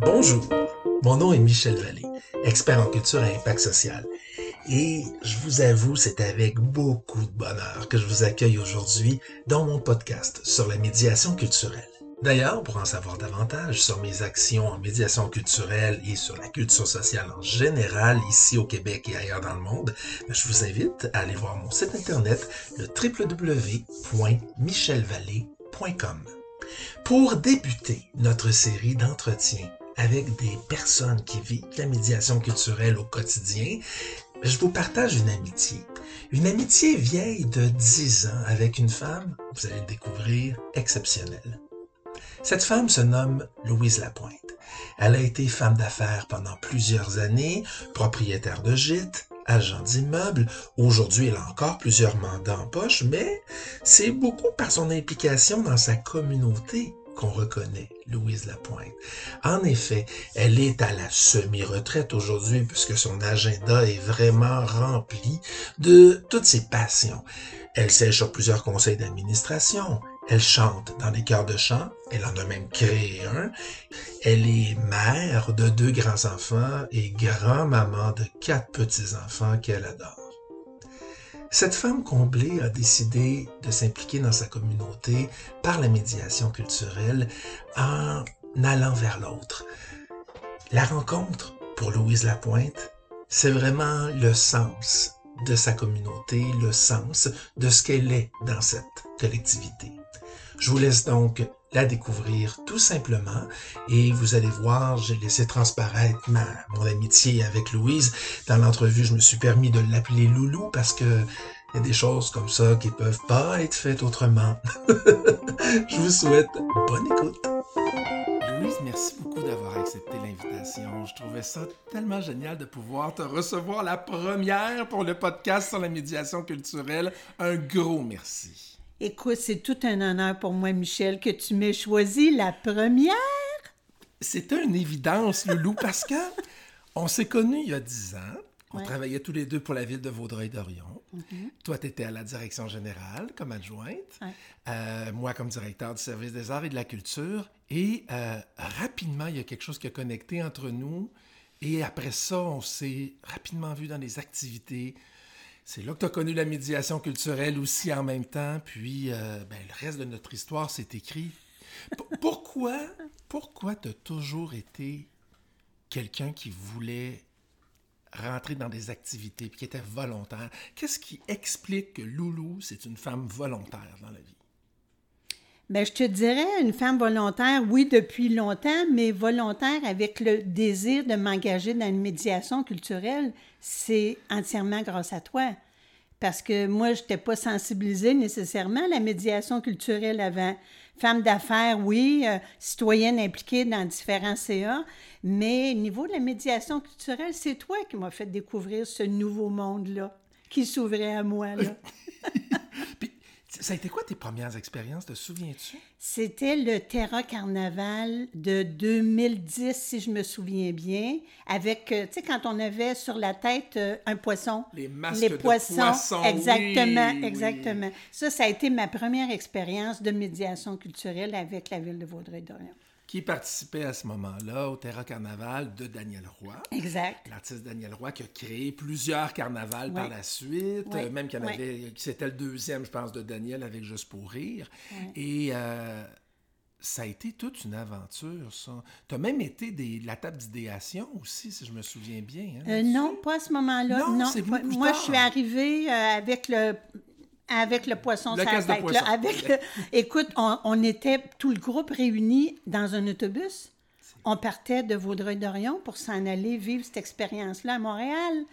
Bonjour, mon nom est Michel Vallée, expert en culture et impact social. Et je vous avoue, c'est avec beaucoup de bonheur que je vous accueille aujourd'hui dans mon podcast sur la médiation culturelle. D'ailleurs, pour en savoir davantage sur mes actions en médiation culturelle et sur la culture sociale en général ici au Québec et ailleurs dans le monde, ben, je vous invite à aller voir mon site internet le www.michelvallée.com. Pour débuter notre série d'entretiens avec des personnes qui vivent la médiation culturelle au quotidien, je vous partage une amitié. Une amitié vieille de 10 ans avec une femme, vous allez le découvrir, exceptionnelle. Cette femme se nomme Louise Lapointe. Elle a été femme d'affaires pendant plusieurs années, propriétaire de gîtes, agent d'immeubles. Aujourd'hui, elle a encore plusieurs mandats en poche, mais c'est beaucoup par son implication dans sa communauté qu'on reconnaît Louise Lapointe. En effet, elle est à la semi-retraite aujourd'hui puisque son agenda est vraiment rempli de toutes ses passions. Elle siège sur plusieurs conseils d'administration. Elle chante dans des chœurs de chant. Elle en a même créé un. Elle est mère de deux grands-enfants et grand-maman de quatre petits-enfants qu'elle adore. Cette femme comblée a décidé de s'impliquer dans sa communauté par la médiation culturelle en allant vers l'autre. La rencontre, pour Louise Lapointe, c'est vraiment le sens de sa communauté, le sens de ce qu'elle est dans cette collectivité. Je vous laisse donc la découvrir tout simplement et vous allez voir, j'ai laissé transparaître ma, mon amitié avec Louise. Dans l'entrevue, je me suis permis de l'appeler Loulou parce que il y a des choses comme ça qui peuvent pas être faites autrement. je vous souhaite bonne écoute. Louise, merci beaucoup d'avoir accepté l'invitation. Je trouvais ça tellement génial de pouvoir te recevoir la première pour le podcast sur la médiation culturelle. Un gros merci. Écoute, c'est tout un honneur pour moi, Michel, que tu m'aies choisi la première. C'était une évidence, Loulou, parce que on s'est connus il y a dix ans. On travaillait tous les deux pour la ville de Vaudreuil-Dorion. Mm-hmm. Toi, tu étais à la direction générale comme adjointe. Euh, moi, comme directeur du service des arts et de la culture. Et euh, rapidement, il y a quelque chose qui a connecté entre nous. Et après ça, on s'est rapidement vu dans les activités. C'est là que tu as connu la médiation culturelle aussi en même temps, puis euh, ben, le reste de notre histoire s'est écrit. pourquoi pourquoi tu as toujours été quelqu'un qui voulait rentrer dans des activités, puis qui était volontaire? Qu'est-ce qui explique que Loulou, c'est une femme volontaire dans la vie? Bien, je te dirais une femme volontaire, oui, depuis longtemps, mais volontaire avec le désir de m'engager dans une médiation culturelle, c'est entièrement grâce à toi. Parce que moi, je n'étais pas sensibilisée nécessairement à la médiation culturelle avant. Femme d'affaires, oui, euh, citoyenne impliquée dans différents CA, mais au niveau de la médiation culturelle, c'est toi qui m'as fait découvrir ce nouveau monde-là qui s'ouvrait à moi. Là. Ça a été quoi tes premières expériences, te souviens-tu? C'était le Terra Carnaval de 2010, si je me souviens bien, avec, euh, tu sais, quand on avait sur la tête euh, un poisson. Les masques Les poissons. exactement, exactement. Ça, ça a été ma première expérience de médiation culturelle avec la ville de Vaudreuil-Dorion qui participait à ce moment-là au Terra Carnaval de Daniel Roy. Exact. L'artiste Daniel Roy qui a créé plusieurs carnavals par la suite, même qu'il avait, c'était le deuxième, je pense, de Daniel avec Juste pour rire. Et euh, ça a été toute une aventure, ça. Tu as même été des, la table d'idéation aussi, si je me souviens bien. Hein, euh, non, pas à ce moment-là. Non, non. Moi, je suis arrivée euh, avec le avec le poisson le tête. Avec Écoute, on, était tout le groupe réuni dans un autobus. On partait de Vaudreuil-Dorion pour s'en aller vivre cette expérience-là à Montréal,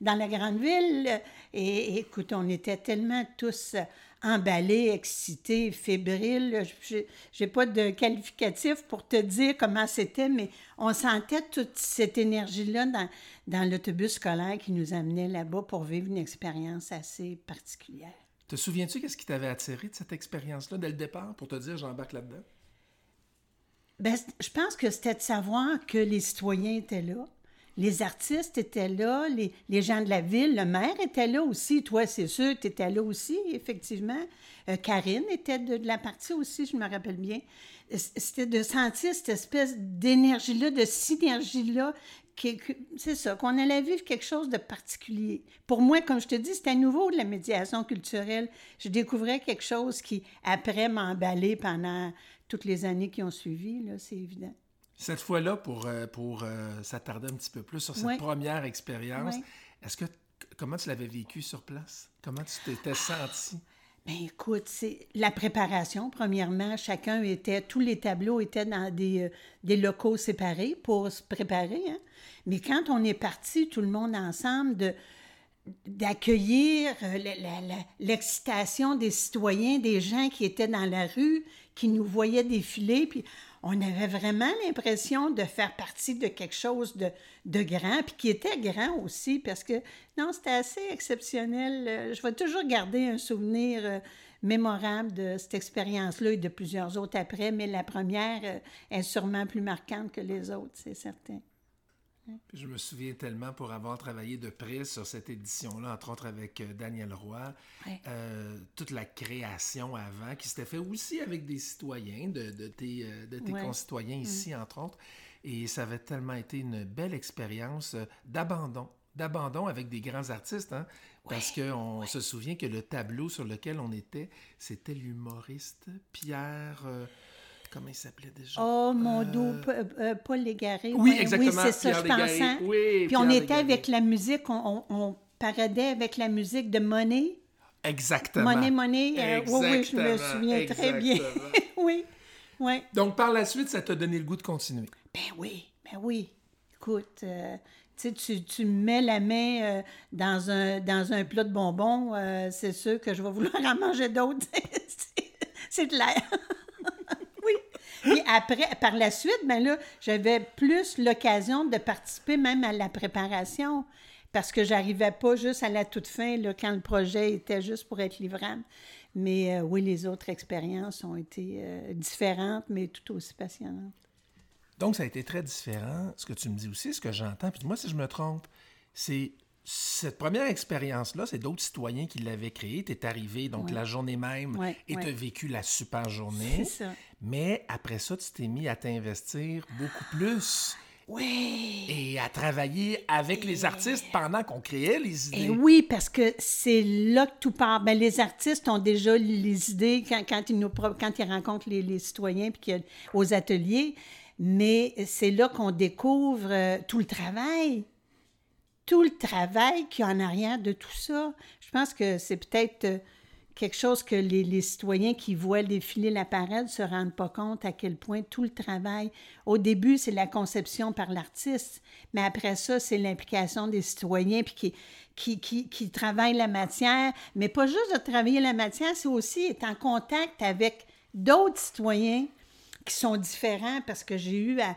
dans la grande ville. Et, écoute, on était tellement tous emballés, excités, fébriles. Je n'ai pas de qualificatif pour te dire comment c'était, mais on sentait toute cette énergie-là dans, dans l'autobus scolaire qui nous amenait là-bas pour vivre une expérience assez particulière. Te souviens-tu qu'est-ce qui t'avait attiré de cette expérience-là dès le départ pour te dire j'embarque là-dedans? Ben, je pense que c'était de savoir que les citoyens étaient là, les artistes étaient là, les, gens de la ville, le maire était là aussi. Toi, c'est sûr, tu étais là aussi, effectivement. Euh, Karine était de, de, la partie aussi, je me rappelle bien. C'était de sentir cette espèce d'énergie-là, de synergie-là. C'est ça, qu'on allait vivre quelque chose de particulier. Pour moi, comme je te dis, c'était nouveau de la médiation culturelle. Je découvrais quelque chose qui, après, m'a emballé pendant toutes les années qui ont suivi, là, c'est évident. Cette fois-là, pour, pour euh, s'attarder un petit peu plus sur cette première expérience, est-ce que comment tu l'avais vécu sur place? Comment tu t'étais senti? Ben écoute, c'est la préparation. Premièrement, chacun était, tous les tableaux étaient dans des, des locaux séparés pour se préparer. Hein? Mais quand on est parti, tout le monde ensemble, d'accueillir l'excitation des citoyens, des gens qui étaient dans la rue, qui nous voyaient défiler, puis on avait vraiment l'impression de faire partie de quelque chose de, grand, puis qui était grand aussi, parce que non, c'était assez exceptionnel. Je vais toujours garder un souvenir euh, mémorable de cette expérience-là et de plusieurs autres après, mais la première euh, est sûrement plus marquante que les autres, c'est certain. Je me souviens tellement pour avoir travaillé de près sur cette édition-là, entre autres avec euh, Daniel Roy, euh, toute la création avant, qui s'était fait aussi avec des citoyens, de, de tes, euh, de tes concitoyens mm. ici, entre autres. Et ça avait tellement été une belle expérience d'abandon, d'abandon avec des grands artistes, hein, parce qu'on se souvient que le tableau sur lequel on était, c'était l'humoriste Pierre comment il s'appelait déjà? Oh, mon dos, euh, euh, Paul Légaré. Oui, exactement. Oui, c'est ça, je pensais. Oui, Puis on était avec la musique, on, on, paradait avec la musique de Monet. Exactement. Monet, Monet. Euh, oui, oui, je me souviens très bien. oui, oui. Donc, par la suite, ça t'a donné le goût de continuer? Ben oui, ben oui. Écoute, tu, tu mets la main dans, un, dans un plat de bonbons, c'est sûr que je vais vouloir en manger d'autres. c'est de l'air. Puis après, par la suite, ben là, j'avais plus l'occasion de participer même à la préparation parce que j'arrivais pas juste à la toute fin, là, quand le projet était juste pour être livrable. Mais euh, oui, les autres expériences ont été euh, différentes, mais tout aussi passionnantes. Donc, ça a été très différent. Ce que tu me dis aussi, ce que j'entends, puis moi, si je me trompe, c'est cette première expérience-là, c'est d'autres citoyens qui l'avaient créée. Tu es arrivé donc la journée même et tu as vécu la super journée. Ça. Mais après ça, tu t'es mis à t'investir beaucoup plus. Oui. Et à travailler avec les artistes pendant qu'on créait les idées. Et oui, parce que c'est là que tout part. Ben, les artistes ont déjà les idées quand, quand ils, nous, quand ils rencontrent les, les citoyens puis aux ateliers. Mais c'est là qu'on découvre euh, tout le travail tout le travail qu'il y a en arrière de tout ça. Je pense que c'est peut-être euh, quelque chose que les, citoyens qui voient défiler la parade ne se rendent pas compte à quel point tout le travail, au début, c'est la conception par l'artiste, mais après ça, c'est l'implication des citoyens puis qui, qui, qui, qui travaillent la matière. Mais pas juste de travailler la matière, c'est aussi être en contact avec d'autres citoyens qui sont différents parce que j'ai eu à,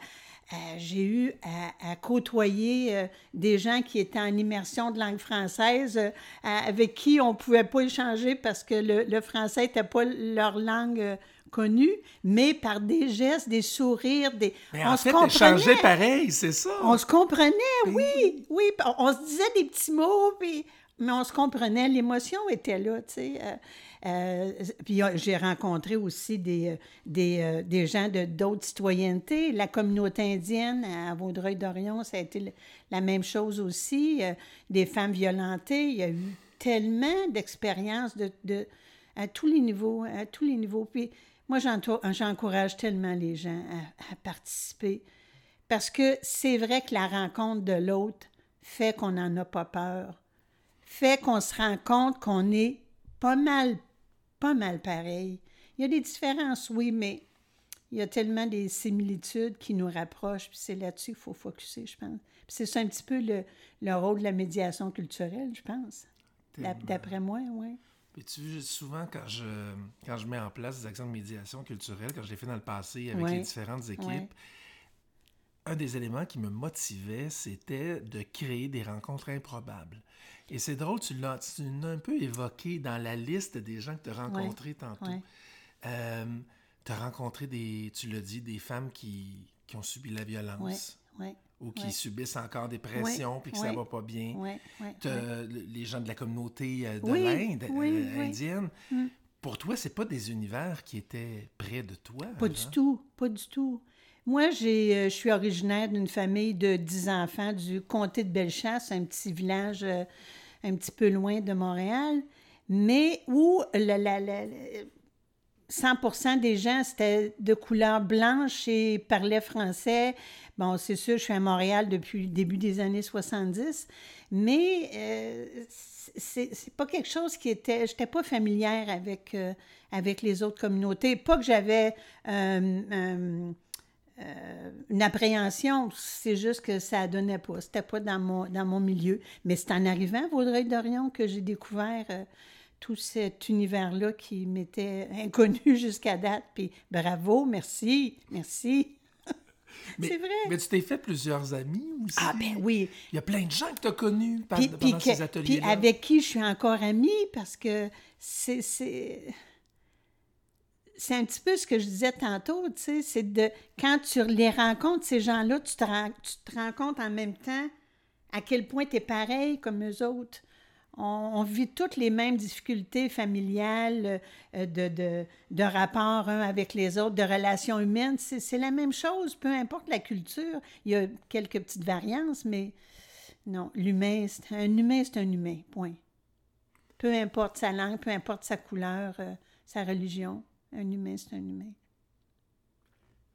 euh, j'ai eu à, côtoyer euh, des gens qui étaient en immersion de langue française, euh, avec qui on ne pouvait pas échanger parce que le, français n'était pas leur langue connue, mais par des gestes, des sourires, des... Mais on en se fait, comprenait. pareil, c'est ça. On se comprenait, oui, oui. On, se disait des petits mots, puis... mais on se comprenait, l'émotion était là, tu sais. Euh, puis j'ai rencontré aussi des, euh, des, euh, des gens de d'autres citoyennetés. La communauté indienne à Vaudreuil-Dorion, ça a été la même chose aussi. des femmes violentées. Il y a eu tellement d'expériences de, de, à tous les niveaux, à tous les niveaux. Puis moi, j'encourage tellement les gens à, à participer parce que c'est vrai que la rencontre de l'autre fait qu'on n'en a pas peur, fait qu'on se rend compte qu'on est pas mal pas mal pareil. Il y a des différences, oui, mais il y a tellement des similitudes qui nous rapprochent, puis c'est là-dessus qu'il faut focuser, je pense. Puis c'est ça un petit peu le, le, rôle de la médiation culturelle, je pense. D'après moi, oui. Puis tu vois, souvent, quand je, quand je mets en place des actions de médiation culturelle, quand je l'ai fait dans le passé avec les différentes équipes, un des éléments qui me motivait, c'était de créer des rencontres improbables. Et c'est drôle, tu l'as, un peu évoqué dans la liste des gens que tu as rencontrés tantôt. Euh, tu as rencontré des, tu l'as dit, des femmes qui, qui ont subi la violence. Ou qui subissent encore des pressions, puis que ça va pas bien. Les gens de la communauté euh, de Oui, l'Inde, oui, euh, oui. indienne. Mm. Pour toi, c'est pas des univers qui étaient près de toi. Pas du tout, pas du tout. Moi, j'ai, euh, je suis originaire d'une famille de 10 enfants du comté de Bellechasse, un petit village euh, un petit peu loin de Montréal, mais où la, la- la- la- 100 des gens, c'était de couleur blanche et parlaient français. Bon, c'est sûr, je suis à Montréal depuis le début des années 70, mais euh, c'est pas quelque chose qui était... J'étais pas familière avec, euh, avec les autres communautés. Pas que j'avais euh, euh, une appréhension, c'est juste que ça donnait pas. C'était pas dans mon, dans mon milieu. Mais c'est en arrivant à Vaudreuil-Dorion que j'ai découvert euh, tout cet univers-là qui m'était inconnu jusqu'à date. Puis bravo, merci, merci. C'est vrai. Mais tu t'es fait plusieurs amis aussi. Ah ben oui. Il y a plein de gens que tu as connus par- Puis, pendant puis ces puis ateliers-là. avec qui je suis encore amie parce que c'est c'est un petit peu ce que je disais tantôt, tu sais, c'est de quand tu les rencontres ces gens-là, tu te rends, tu te rends compte en même temps à quel point tu es pareil comme eux autres. On, vit toutes les mêmes difficultés familiales, euh, de, de, de rapport un avec les autres, de relations humaines. C'est la même chose, peu importe la culture. Il y a quelques petites variances, mais non, l'humain, un humain, c'est un humain, point. Peu importe sa langue, peu importe sa couleur, euh, sa religion, un humain, c'est un humain.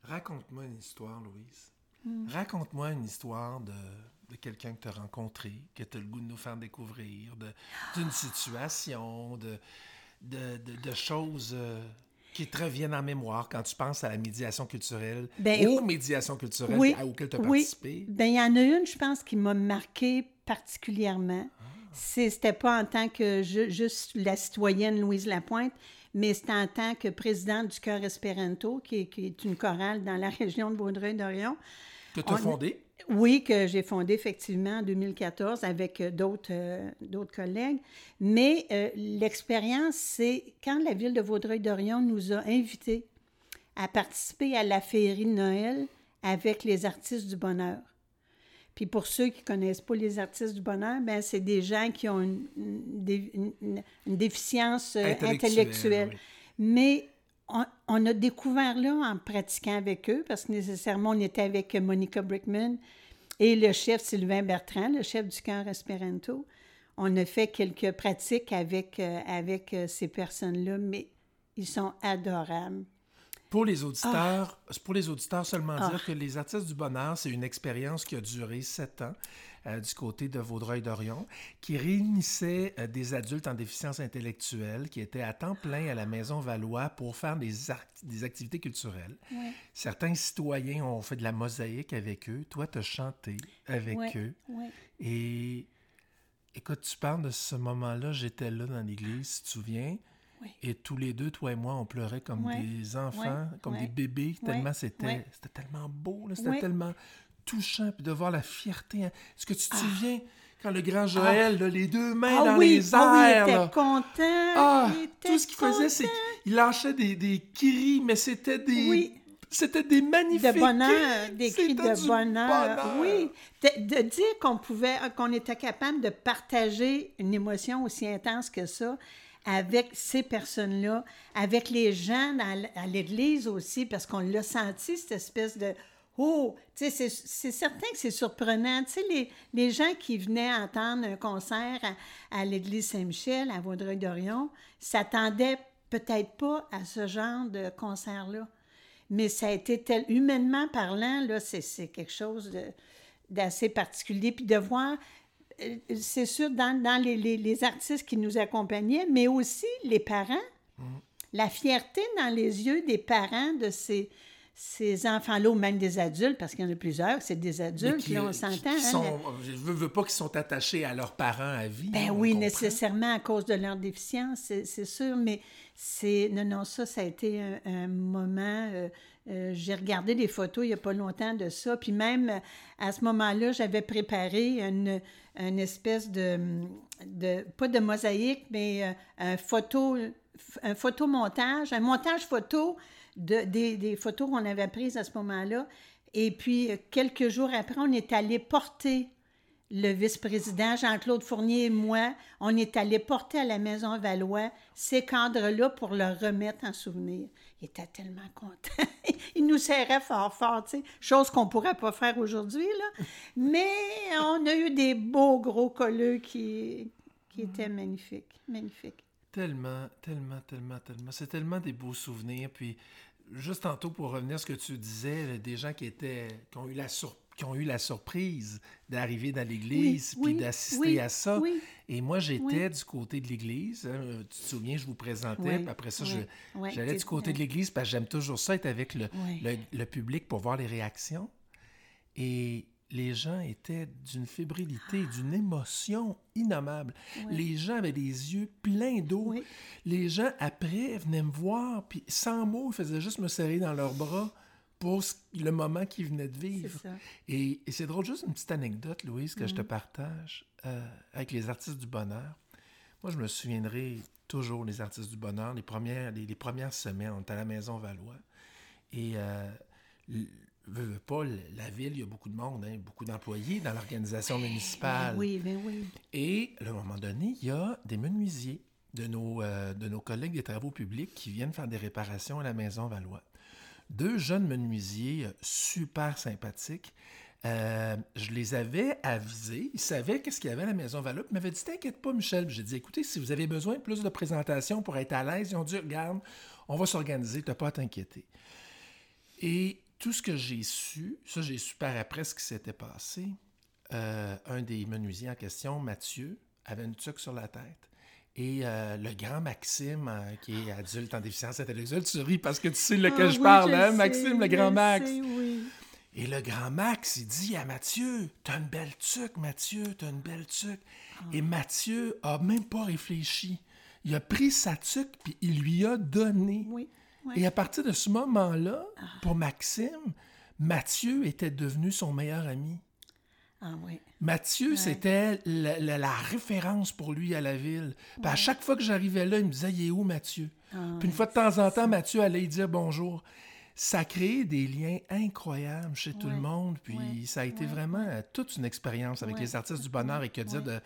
Raconte-moi une histoire, Louise. Hmm. Raconte-moi une histoire de, de quelqu'un que tu as rencontré, que tu as le goût de nous faire découvrir, d'une situation, de, de, de- de choses euh, qui te reviennent en mémoire quand tu penses à la médiation culturelle, Ben, aux médiations culturelles Oui, à- auxquelles tu as oui. participé. Ben, il y en a une, je pense, qui m'a marqué particulièrement. C'est- C'était pas en tant que ju- juste la citoyenne Louise Lapointe, mais c'était en tant que présidente du Chœur Espéranto, qui est, qui est une chorale dans la région de Vaudreuil-Dorion. Que tu as On- fondé? Oui, que j'ai fondé effectivement en 2014 avec euh, d'autres euh, d'autres collègues. Mais euh, l'expérience, c'est quand la ville de Vaudreuil-Dorion nous a invités à participer à la féerie de Noël avec les artistes du bonheur. Puis pour ceux qui ne connaissent pas les artistes du bonheur, ben c'est des gens qui ont une, une dé- une- une déficience euh, Intellectuelle, intellectuelle. oui. Mais on, on a découvert là en pratiquant avec eux, parce que nécessairement on était avec Monica Brickman et le chef Sylvain Bertrand, le chef du camp Esperanto. On a fait quelques pratiques avec, euh, avec euh, ces personnes-là, mais ils sont adorables. Pour les auditeurs, pour les auditeurs seulement Ah. dire que les artistes du bonheur, c'est une expérience qui a duré sept ans euh, du côté de Vaudreuil-Dorion, qui réunissait euh, des adultes en déficience intellectuelle qui étaient à temps plein à la Maison Valois pour faire des, des activités culturelles. Certains citoyens ont fait de la mosaïque avec eux. Toi, tu as chanté avec Ouais, eux. ouais. Et écoute, tu parles de ce moment-là, j'étais là dans l'église, si tu te souviens. Oui. Et tous les deux, toi et moi, on pleurait comme Ouais. des enfants, Ouais. comme Ouais. des bébés, tellement c'était c'était tellement beau, c'était tellement touchant, puis de voir la fierté. hein. Est-ce que tu te Ah. souviens quand le grand Joël, là, les deux mains Ah dans oui, les ah oui, il airs, était là. content. Ah, il était tout ce qu'il faisait, c'est qu'il lâchait des, des cris, mais c'était des... Oui. C'était des magnifiques de bonheur, cris. des cris de bonheur. Oui, de, de dire qu'on pouvait, qu'on était capable de partager une émotion aussi intense que ça avec ces personnes-là, avec les gens à l'église aussi, parce qu'on l'a senti, cette espèce de Oh, tu sais, c'est- certain que c'est surprenant. Tu sais, les, les gens qui venaient entendre un concert à, l'église Saint-Michel, à Vaudreuil-Dorion, s'attendaient peut-être pas à ce genre de concert-là. Mais ça a été tel, humainement parlant, là, c'est quelque chose d'assez particulier. Puis de voir, c'est sûr, dans, dans les, les- les artistes qui nous accompagnaient, mais aussi les parents, la fierté dans les yeux des parents de ces, ces enfants-là, ou même des adultes, parce qu'il y en a plusieurs, c'est des adultes, qui, là, euh, on qui- s'entend. hein, Je veux, veux pas qu'ils sont attachés à leurs parents à vie. ben oui, comprend. nécessairement à cause de leur déficience, c'est c'est sûr, mais c'est... Non, non, ça, ça a été un, un moment... euh, euh, J'ai regardé des photos il n'y a pas longtemps de ça, puis même euh, à ce moment-là, j'avais préparé une, une espèce de. Pas de mosaïque, mais euh, un photo... Un photomontage, un montage photo de, des, des photos qu'on avait prises à ce moment-là. Et puis, quelques jours après, on est allé porter le vice-président Jean-Claude Fournier et moi, on est allé porter à la Maison Valois ces cadres-là pour leur remettre en souvenir. Il était tellement content. Il nous serrait fort, fort, tu sais, chose qu'on ne pourrait pas faire aujourd'hui, là. Mais on a eu des beaux gros colleux qui, qui étaient magnifiques, magnifiques. Tellement, tellement, tellement, tellement. C'est tellement des beaux souvenirs. Puis, juste tantôt, pour revenir à ce que tu disais, des gens qui étaient, qui ont eu la surprise qui ont eu la surprise d'arriver dans l'église puis d'assister à ça. Et moi, j'étais du côté de l'église. Hein. Tu te souviens, je vous présentais. Puis après ça, j'allais du côté de l'église parce que j'aime toujours ça, être avec le, le, public pour voir les réactions. Et les gens étaient d'une fébrilité, d'une émotion innommable. Les gens avaient des yeux pleins d'eau. Les gens, après, venaient me voir, puis sans mots, ils faisaient juste me serrer dans leurs bras pour le moment qu'ils venaient de vivre. Et, c'est drôle, juste une petite anecdote, Louise, que je te mm. partage euh, avec les artistes du bonheur. Moi, je me souviendrai toujours les artistes du bonheur. Les premières, les, premières semaines, on était à la Maison Valois. Et euh, veux, pas, la ville, il y a beaucoup de monde, hein, beaucoup d'employés dans l'organisation municipale. Oui, mais oui. Et à un moment donné, il y a des menuisiers de nos, euh, de nos collègues des travaux publics qui viennent faire des réparations à la Maison Valois deux jeunes menuisiers euh, super sympathiques. Euh, je les avais avisés. Ils savaient qu'est-ce qu'il y avait à la Maison Valois. Ils m'avaient dit T'inquiète pas, Michel. J'ai dit Écoutez, si vous avez besoin de plus de présentations pour être à l'aise, ils ont dit Regarde, on va s'organiser, tu n'as pas à t'inquiéter. Et tout ce que j'ai su, ça, j'ai su par après ce qui s'était passé. Euh, un des menuisiers en question, Mathieu, avait une tuque sur la tête. Et euh, le grand Maxime, euh, qui est adulte en déficience intellectuelle, tu ris parce que tu sais lequel ah je parle, hein, Maxime, le grand Max? Et le grand Max, il dit à Mathieu T'as une belle tuque, Mathieu, t'as une belle tuque. Ah. Et Mathieu a même pas réfléchi. Il a pris sa tuque, puis il lui a donné. Et à partir de ce moment-là, ah. pour Maxime, Mathieu était devenu son meilleur ami. Ah oui. Mathieu, c'était la, référence pour lui à la ville. À chaque fois que j'arrivais là, il me disait Il est où Mathieu? Ah Puis une fois de temps en temps, Mathieu allait lui dire bonjour. Ça crée des liens incroyables chez tout le monde. Puis ça a été vraiment toute une expérience avec les artistes du bonheur et que dire de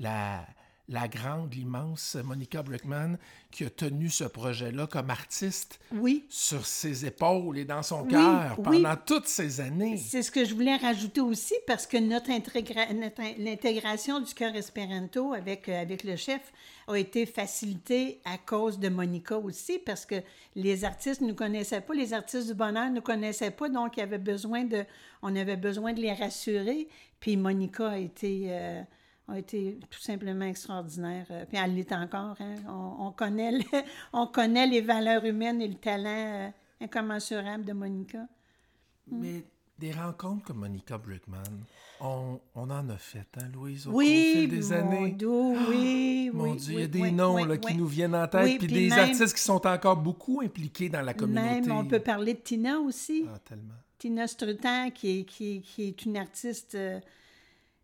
la, la grande, l'immense Monica Brickman qui a tenu ce projet-là comme artiste oui. sur ses épaules et dans son cœur pendant toutes ces années. C'est ce que je voulais rajouter aussi parce que notre, l'intégration du cœur espéranto avec, euh, avec le chef a été facilitée à cause de Monica aussi parce que les artistes ne nous connaissaient pas, les artistes du bonheur ne nous connaissaient pas, donc il avait besoin de, on avait besoin de les rassurer. Puis Monica a été... Euh, a été tout simplement extraordinaire. Euh, puis elle l'est encore. Hein. On, connaît on connaît les valeurs humaines et le talent euh, incommensurable de Monica. Mm. Mais des rencontres comme Monica Brickman, on, on en a fait, hein, Louise, au, oui, fil des années. Dieu, oui, Mon Dieu, il y a des noms là, qui nous viennent en tête, puis des artistes qui sont encore beaucoup impliqués dans la communauté. Même, on peut parler de Tina aussi. Ah, tellement. Tina Strutan, qui est, qui, qui est une artiste... Euh,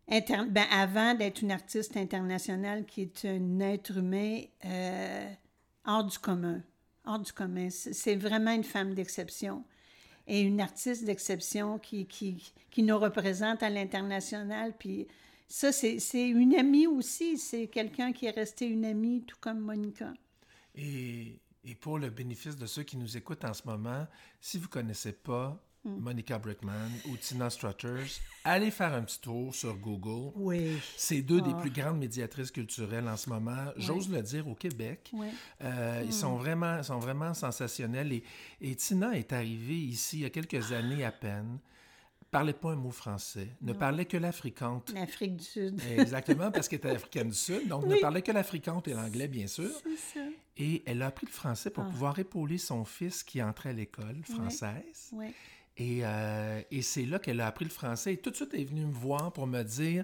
ben, avant d'être une artiste internationale qui est un être humain euh, hors du commun. Hors du commun. C'est vraiment une femme d'exception et une artiste d'exception qui, qui, qui, nous représente à l'international. Puis ça, c'est une amie aussi. C'est quelqu'un qui est resté une amie, tout comme Monica. Et, et, pour le bénéfice de ceux qui nous écoutent en ce moment, si vous ne connaissez pas. Monica Brickman ou Tina Strutters, allez faire un petit tour sur Google. Oui. C'est deux des ah. plus grandes médiatrices culturelles en ce moment, j'ose le dire, au Québec. Euh, ils mm. sont vraiment, sont vraiment sensationnels. Et, et, Tina est arrivée ici il y a quelques années à peine parlait pas un mot français, ne parlait que l'africante. L'Afrique du Sud. Exactement, parce qu'elle était africaine du Sud, donc ne parlait que l'africante et l'anglais, bien sûr. C'est ça. Et elle a appris le français pour ah. pouvoir épauler son fils qui entrait à l'école française. Oui. Euh, et, c'est là qu'elle a appris le français. Et tout de suite, elle est venue me voir pour me dire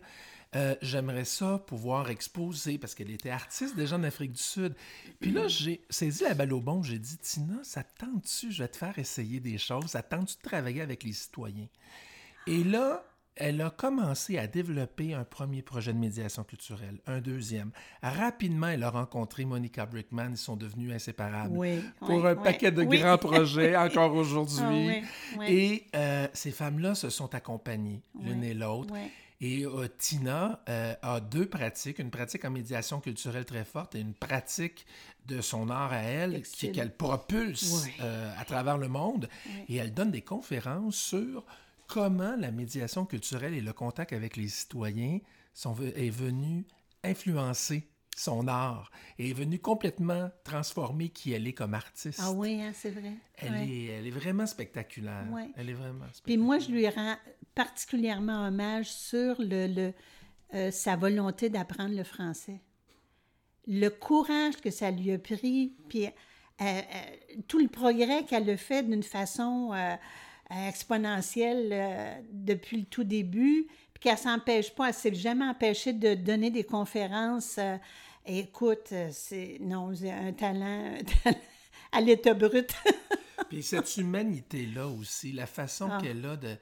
euh, J'aimerais ça pouvoir exposer, parce qu'elle était artiste déjà en Afrique du Sud. Puis là, j'ai saisi la balle au bon. J'ai dit Tina, ça tente-tu? Je vais te faire essayer des choses. Ça tente-tu de travailler avec les citoyens? Et là, elle a commencé à développer un premier projet de médiation culturelle, un deuxième. Rapidement, elle a rencontré Monica Brickman, ils sont devenus inséparables Oui, pour oui, un oui, paquet de grands projets encore Ah, aujourd'hui. Et euh, ces femmes-là se sont accompagnées l'une et l'autre. Et euh, Tina euh, a deux pratiques, une pratique en médiation culturelle très forte et une pratique de son art à elle qu'elle propulse Oui. euh, à travers le monde. Et elle donne des conférences sur comment la médiation culturelle et le contact avec les citoyens sont, est venu influencer son art et est venu complètement transformer qui elle est comme artiste. Ah oui, hein, c'est vrai. Elle, Ouais. est, elle est vraiment spectaculaire. Ouais. Elle est vraiment Puis moi, je lui rends particulièrement hommage sur le, le, euh, sa volonté d'apprendre le français. Le courage que ça lui a pris, puis euh, euh, tout le progrès qu'elle a fait d'une façon exponentielle euh, depuis le tout début, puis qu'elle s'empêche pas, elle s'est jamais empêchée de donner des conférences. euh, écoute, euh, c'est non, c'est un talent, un talent à l'état brut. Puis cette humanité-là aussi, la façon Ah. qu'elle a de,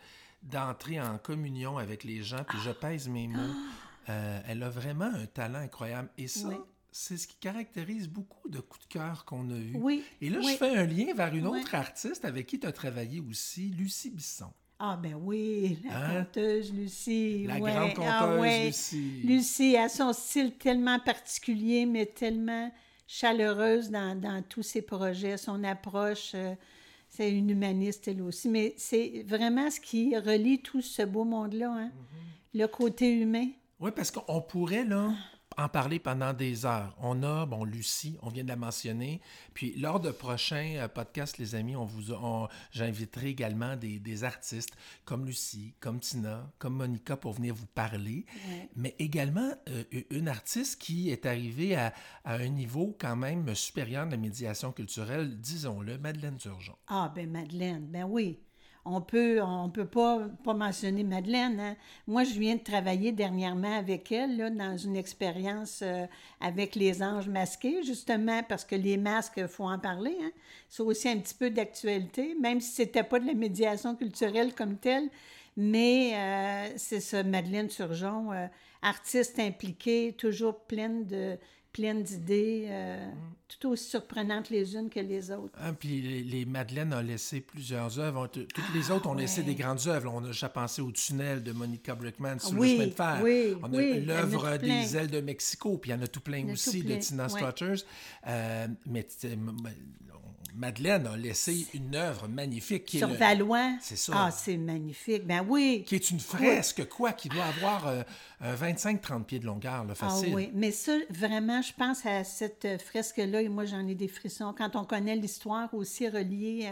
d'entrer en communion avec les gens, puis je pèse mes mots, euh, elle a vraiment un talent incroyable. Et ça, Oui. C'est ce qui caractérise beaucoup de coups de cœur qu'on a vus. Oui, Et là, oui. je fais un lien vers une Oui. autre artiste avec qui tu as travaillé aussi, Lucie Bisson. Ah ben oui, la Hein? conteuse Lucie. La ouais. grande Ah conteuse ouais. Lucie. Lucie a son style tellement particulier, mais tellement chaleureuse dans, dans tous ses projets, son approche. euh, c'est une humaniste, elle aussi. Mais c'est vraiment ce qui relie tout ce beau monde-là, hein? Mm-hmm. le côté humain. Oui, parce qu'on pourrait, là, en parler pendant des heures. On a, bon, Lucie, on vient de la mentionner. Puis, lors de prochains euh, podcasts, les amis, on vous, j'inviterai également des, des artistes comme Lucie, comme Tina, comme Monica pour venir vous parler. Mais également, euh, une artiste qui est arrivée à, à un niveau quand même supérieur de la médiation culturelle, disons-le, Madeleine Turgeon. Ah, ben Madeleine, ben oui. On peut, on peut pas, pas mentionner Madeleine. hein. Moi, je viens de travailler dernièrement avec elle là, dans une expérience euh, avec les anges masqués, justement, parce que les masques, il faut en parler. Hein. C'est aussi un petit peu d'actualité, même si c'était pas de la médiation culturelle comme telle. Mais euh, c'est ça, Madeleine Turgeon, euh, artiste impliquée, toujours pleine de pleine d'idées, euh, tout aussi surprenantes les unes que les autres. Ah, puis les, les Madeleine a laissé plusieurs œuvres. On- Toutes les autres ont laissé des grandes œuvres. On a déjà pensé au tunnel de Monica Brickman sur Oui, le chemin de fer. oui, on a oui, l'œuvre des ailes de Mexico, puis il y en a tout plein aussi de Tina ouais. Strutters. Euh, mais m- Madeleine a laissé une œuvre magnifique qui est, Sur le- Valois. C'est ça. Ah, c'est magnifique. Ben oui. qui est une fresque, quoi, qui doit avoir euh, un 25-30 pieds de longueur, là, Ah facile. oui, mais ça, vraiment, je pense à cette euh, fresque-là, et moi, j'en ai des frissons. Quand on connaît l'histoire aussi reliée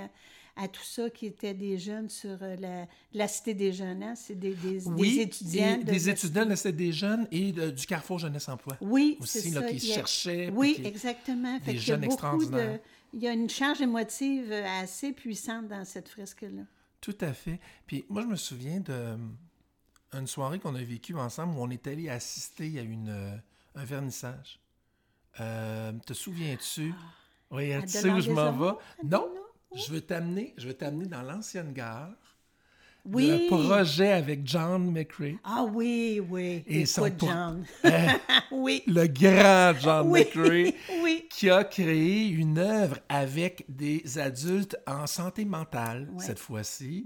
à, à tout ça, qui étaient des jeunes sur euh, la, la Cité des Jeunes, hein? c'est des, des, Oui, des étudiants. et de des la étudiants, là, c'était des jeunes et de- du Carrefour Jeunesse Emploi. Oui, aussi, c'est là, ça. qui a- cherchaient, Oui, qui- exactement. Fait des jeunes extraordinaires. de- Il y a une charge émotive assez puissante dans cette fresque-là. Tout à fait. Puis moi, je me souviens de euh, soirée qu'on a vécue ensemble où on est allé assister à une, euh, un vernissage. Euh, te souviens-tu? oui, À tu sais où je m'en vais? Non, je veux t'amener, je veux t'amener dans l'ancienne gare. Oui. Le projet avec John McRae. Ah oui, oui. Et son John. oui. Le grand John Oui. McRae. Oui. qui a créé une œuvre avec des adultes en santé mentale, cette fois-ci,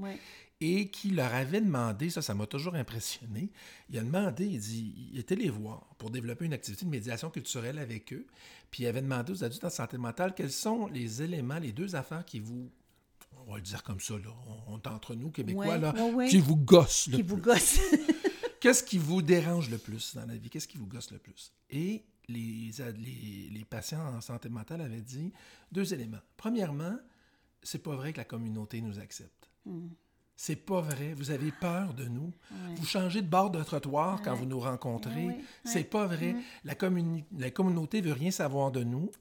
et qui leur avait demandé, ça, ça m'a toujours impressionné, il a demandé, il dit, il était les voir pour développer une activité de médiation culturelle avec eux, puis il avait demandé aux adultes en santé mentale quels sont les éléments, les deux affaires qui vous, va le dire comme ça, là, on, on est entre nous, Québécois, Ouais, là, ouais, qui vous gossent le Qui plus. vous gosse. Qu'est-ce qui vous dérange le plus dans la vie? Qu'est-ce qui vous gosse le plus? Et les, les, les patients en santé mentale avaient dit deux éléments. Premièrement, c'est pas vrai que la communauté nous accepte. C'est pas vrai. Vous avez peur de nous. Vous changez de bord de trottoir quand vous nous rencontrez. Ouais, C'est pas vrai. La, communi- la communauté veut rien savoir de nous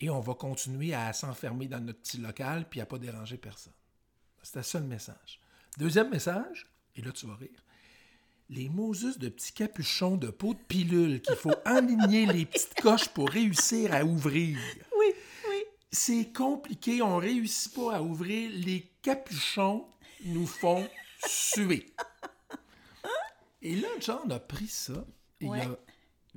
et on va continuer à s'enfermer dans notre petit local puis à pas déranger personne. C'était ça le message. Deuxième message, et là tu vas rire, les Moses de petits capuchons de peau de pilule qu'il faut aligner les petites coches pour réussir à ouvrir. oui, oui. C'est compliqué, on réussit pas à ouvrir. Les capuchons nous font suer. Et là, John a pris ça et Ouais. il a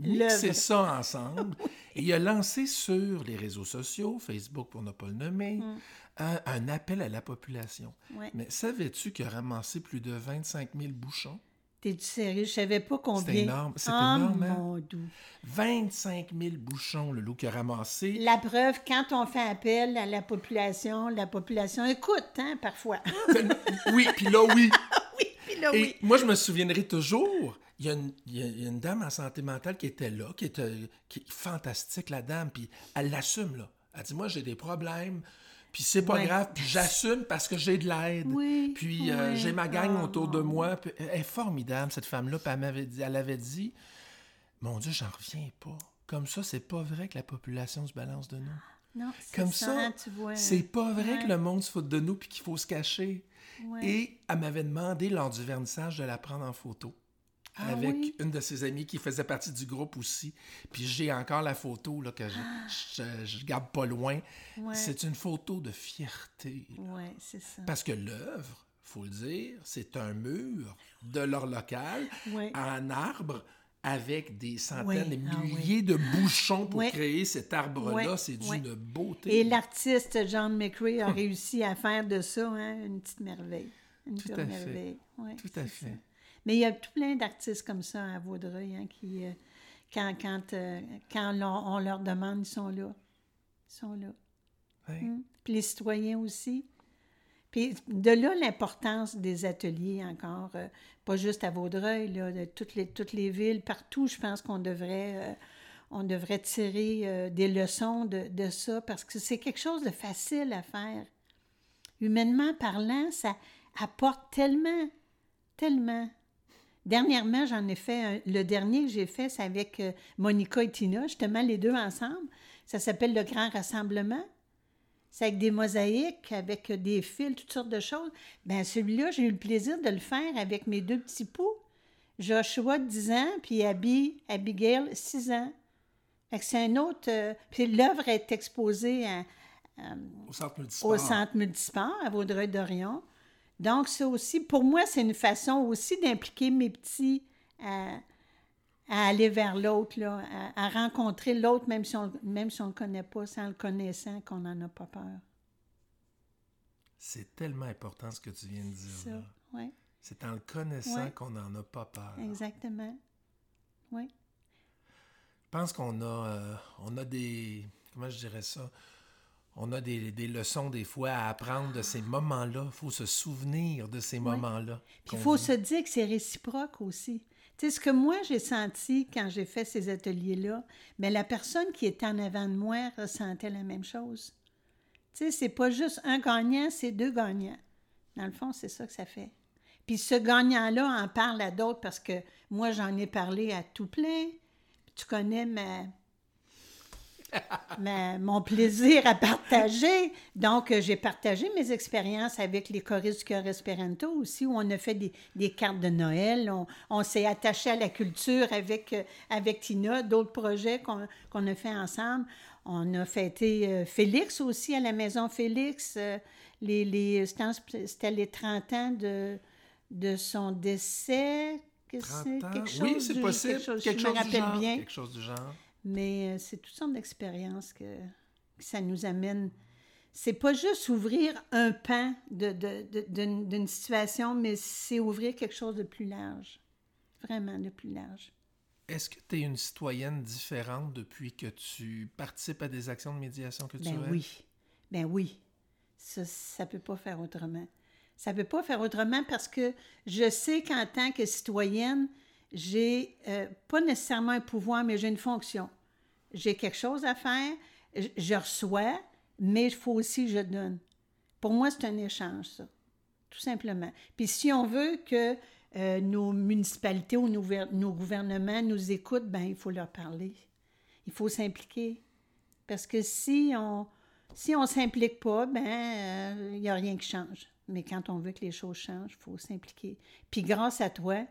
L'œuvre. ça ensemble et il a lancé sur les réseaux sociaux, Facebook pour ne pas le nommer, Mm. un, un appel à la population. Ouais. Mais savais-tu qu'il a ramassé plus de 25 000 bouchons? T'es-tu sérieux? Je savais pas combien. énorme. C'est Ah, énorme, hein? mon doux. 25 000 bouchons, le loup qui a ramassé. La preuve, quand on fait appel à la population, la population écoute, hein, parfois. Oui, puis là, oui. oui, puis là, Et oui. moi, je me souviendrai toujours. Il y, a une, il y a- il y a une dame en santé mentale qui était là, qui était qui est fantastique, la dame, puis elle l'assume, là. Elle dit Moi, j'ai des problèmes, puis c'est pas Ouais. grave, puis j'assume parce que j'ai de l'aide. Oui, Puis euh, j'ai ma gang Ah, autour de moi. Puis elle est formidable, cette femme-là. Puis elle m'avait dit, elle avait dit Mon Dieu, j'en reviens pas. Comme ça, c'est pas vrai que la population se balance de nous. Non, c'est Comme ça, vois. c'est pas vrai Ouais. que le monde se fout de nous puis qu'il faut se cacher. Ouais. Et elle m'avait demandé lors du vernissage de la prendre en photo. Ah avec oui? une de ses amies qui faisait partie du groupe aussi. Puis j'ai encore la photo là, que je, je- je garde pas loin. Ah! Ouais. C'est une photo de fierté. Oui, c'est ça. Parce que l'œuvre, faut le dire, c'est un mur de leur local Ouais. en arbre avec des centaines Oui, et ah oui. milliers de bouchons pour Oui. créer cet arbre-là. C'est d'une beauté. Et l'artiste John McRae a réussi à faire de ça hein, une petite merveille. Une Tout à fait. merveille. Ouais, Tout à ça. Mais il y a tout plein d'artistes comme ça à Vaudreuil hein, qui, euh, quand, quand, euh, quand on leur demande, ils sont là. Ils sont là. Ouais. Mm. Puis les citoyens aussi. Puis de là l'importance des ateliers encore, euh, pas juste à Vaudreuil, là, de toutes les, toutes les villes, partout, je pense qu'on devrait, euh, on devrait tirer euh, des leçons de, de ça parce que c'est quelque chose de facile à faire. Humainement parlant, ça apporte tellement, tellement. Dernièrement, j'en ai fait un- le dernier que j'ai fait, c'est avec euh, Monica et Tina, justement les deux ensemble. Ça s'appelle le Grand Rassemblement. C'est avec des mosaïques, avec des fils, toutes sortes de choses. Ben celui-là, j'ai eu le plaisir de le faire avec mes deux petits poux. Joshua, 10 ans, puis Abby, Abigail, 6 ans. C'est un autre... euh, puis l'œuvre est exposée à- Au centre multisport. au centre multisport à Vaudreuil-Dorion. Donc, c'est aussi, pour moi, c'est une façon aussi d'impliquer mes petits à, à aller vers l'autre, là, à, à rencontrer l'autre, même si on même si on le connaît pas, sans le connaissant, qu'on n'en a pas peur. C'est tellement important ce que tu viens de dire. Ça, là. C'est en le connaissant Ouais. qu'on n'en a pas peur. exactement. Oui, Je pense qu'on a, euh, on a des. Comment je dirais ça? On a des, des leçons des fois à apprendre de ces moments-là. Il faut se souvenir de ces moments-là. Puis il faut vit. se dire que c'est réciproque aussi. Tu sais, ce que moi j'ai senti quand j'ai fait ces ateliers-là, mais la personne qui était en avant de moi ressentait la même chose. Tu sais, c'est pas juste un gagnant, c'est deux gagnants. Dans le fond, c'est ça que ça fait. Puis ce gagnant-là en parle à d'autres parce que moi, j'en ai parlé à tout plein. Tu connais ma, ma- mon plaisir à partager. Donc, euh, j'ai partagé mes expériences avec les choristes du Cœur Esperanto aussi, où on a fait des, des cartes de Noël. On, on s'est attaché à la culture avec, euh, avec Tina, d'autres projets qu'on qu'on a fait ensemble. On a fêté euh, Félix aussi à la Maison Félix. euh, les, les, c'était les 30 ans de, de son décès. Que 30 c'est ans? quelque chose oui, c'est possible. Quelque chose, Quelque je chose me du genre. bien. Quelque chose du genre. Mais euh, c'est toutes sortes d'expériences que, que ça nous amène. C'est pas juste ouvrir un pan de, de- de- d'une, situation, mais c'est ouvrir quelque chose de plus large. Vraiment de plus large. Est-ce que tu es une citoyenne différente depuis que tu participes à des actions de médiation culturelle? Ben oui. Ben oui. Ça, ça peut pas faire autrement. Ça peut pas faire autrement parce que je sais qu'en tant que citoyenne, j'ai euh, pas nécessairement un pouvoir, mais j'ai une fonction. J'ai quelque chose à faire, je, reçois, mais il faut aussi que je donne. Pour moi, c'est un échange, ça. Tout simplement. Puis si on veut que euh, nos municipalités ou nos, ver- nos gouvernements nous écoutent, ben il faut leur parler. Il faut s'impliquer. Parce que si on si on s'implique pas, ben il n'y a rien qui change. Mais quand on veut que les choses changent, il faut s'impliquer. Puis grâce à toi,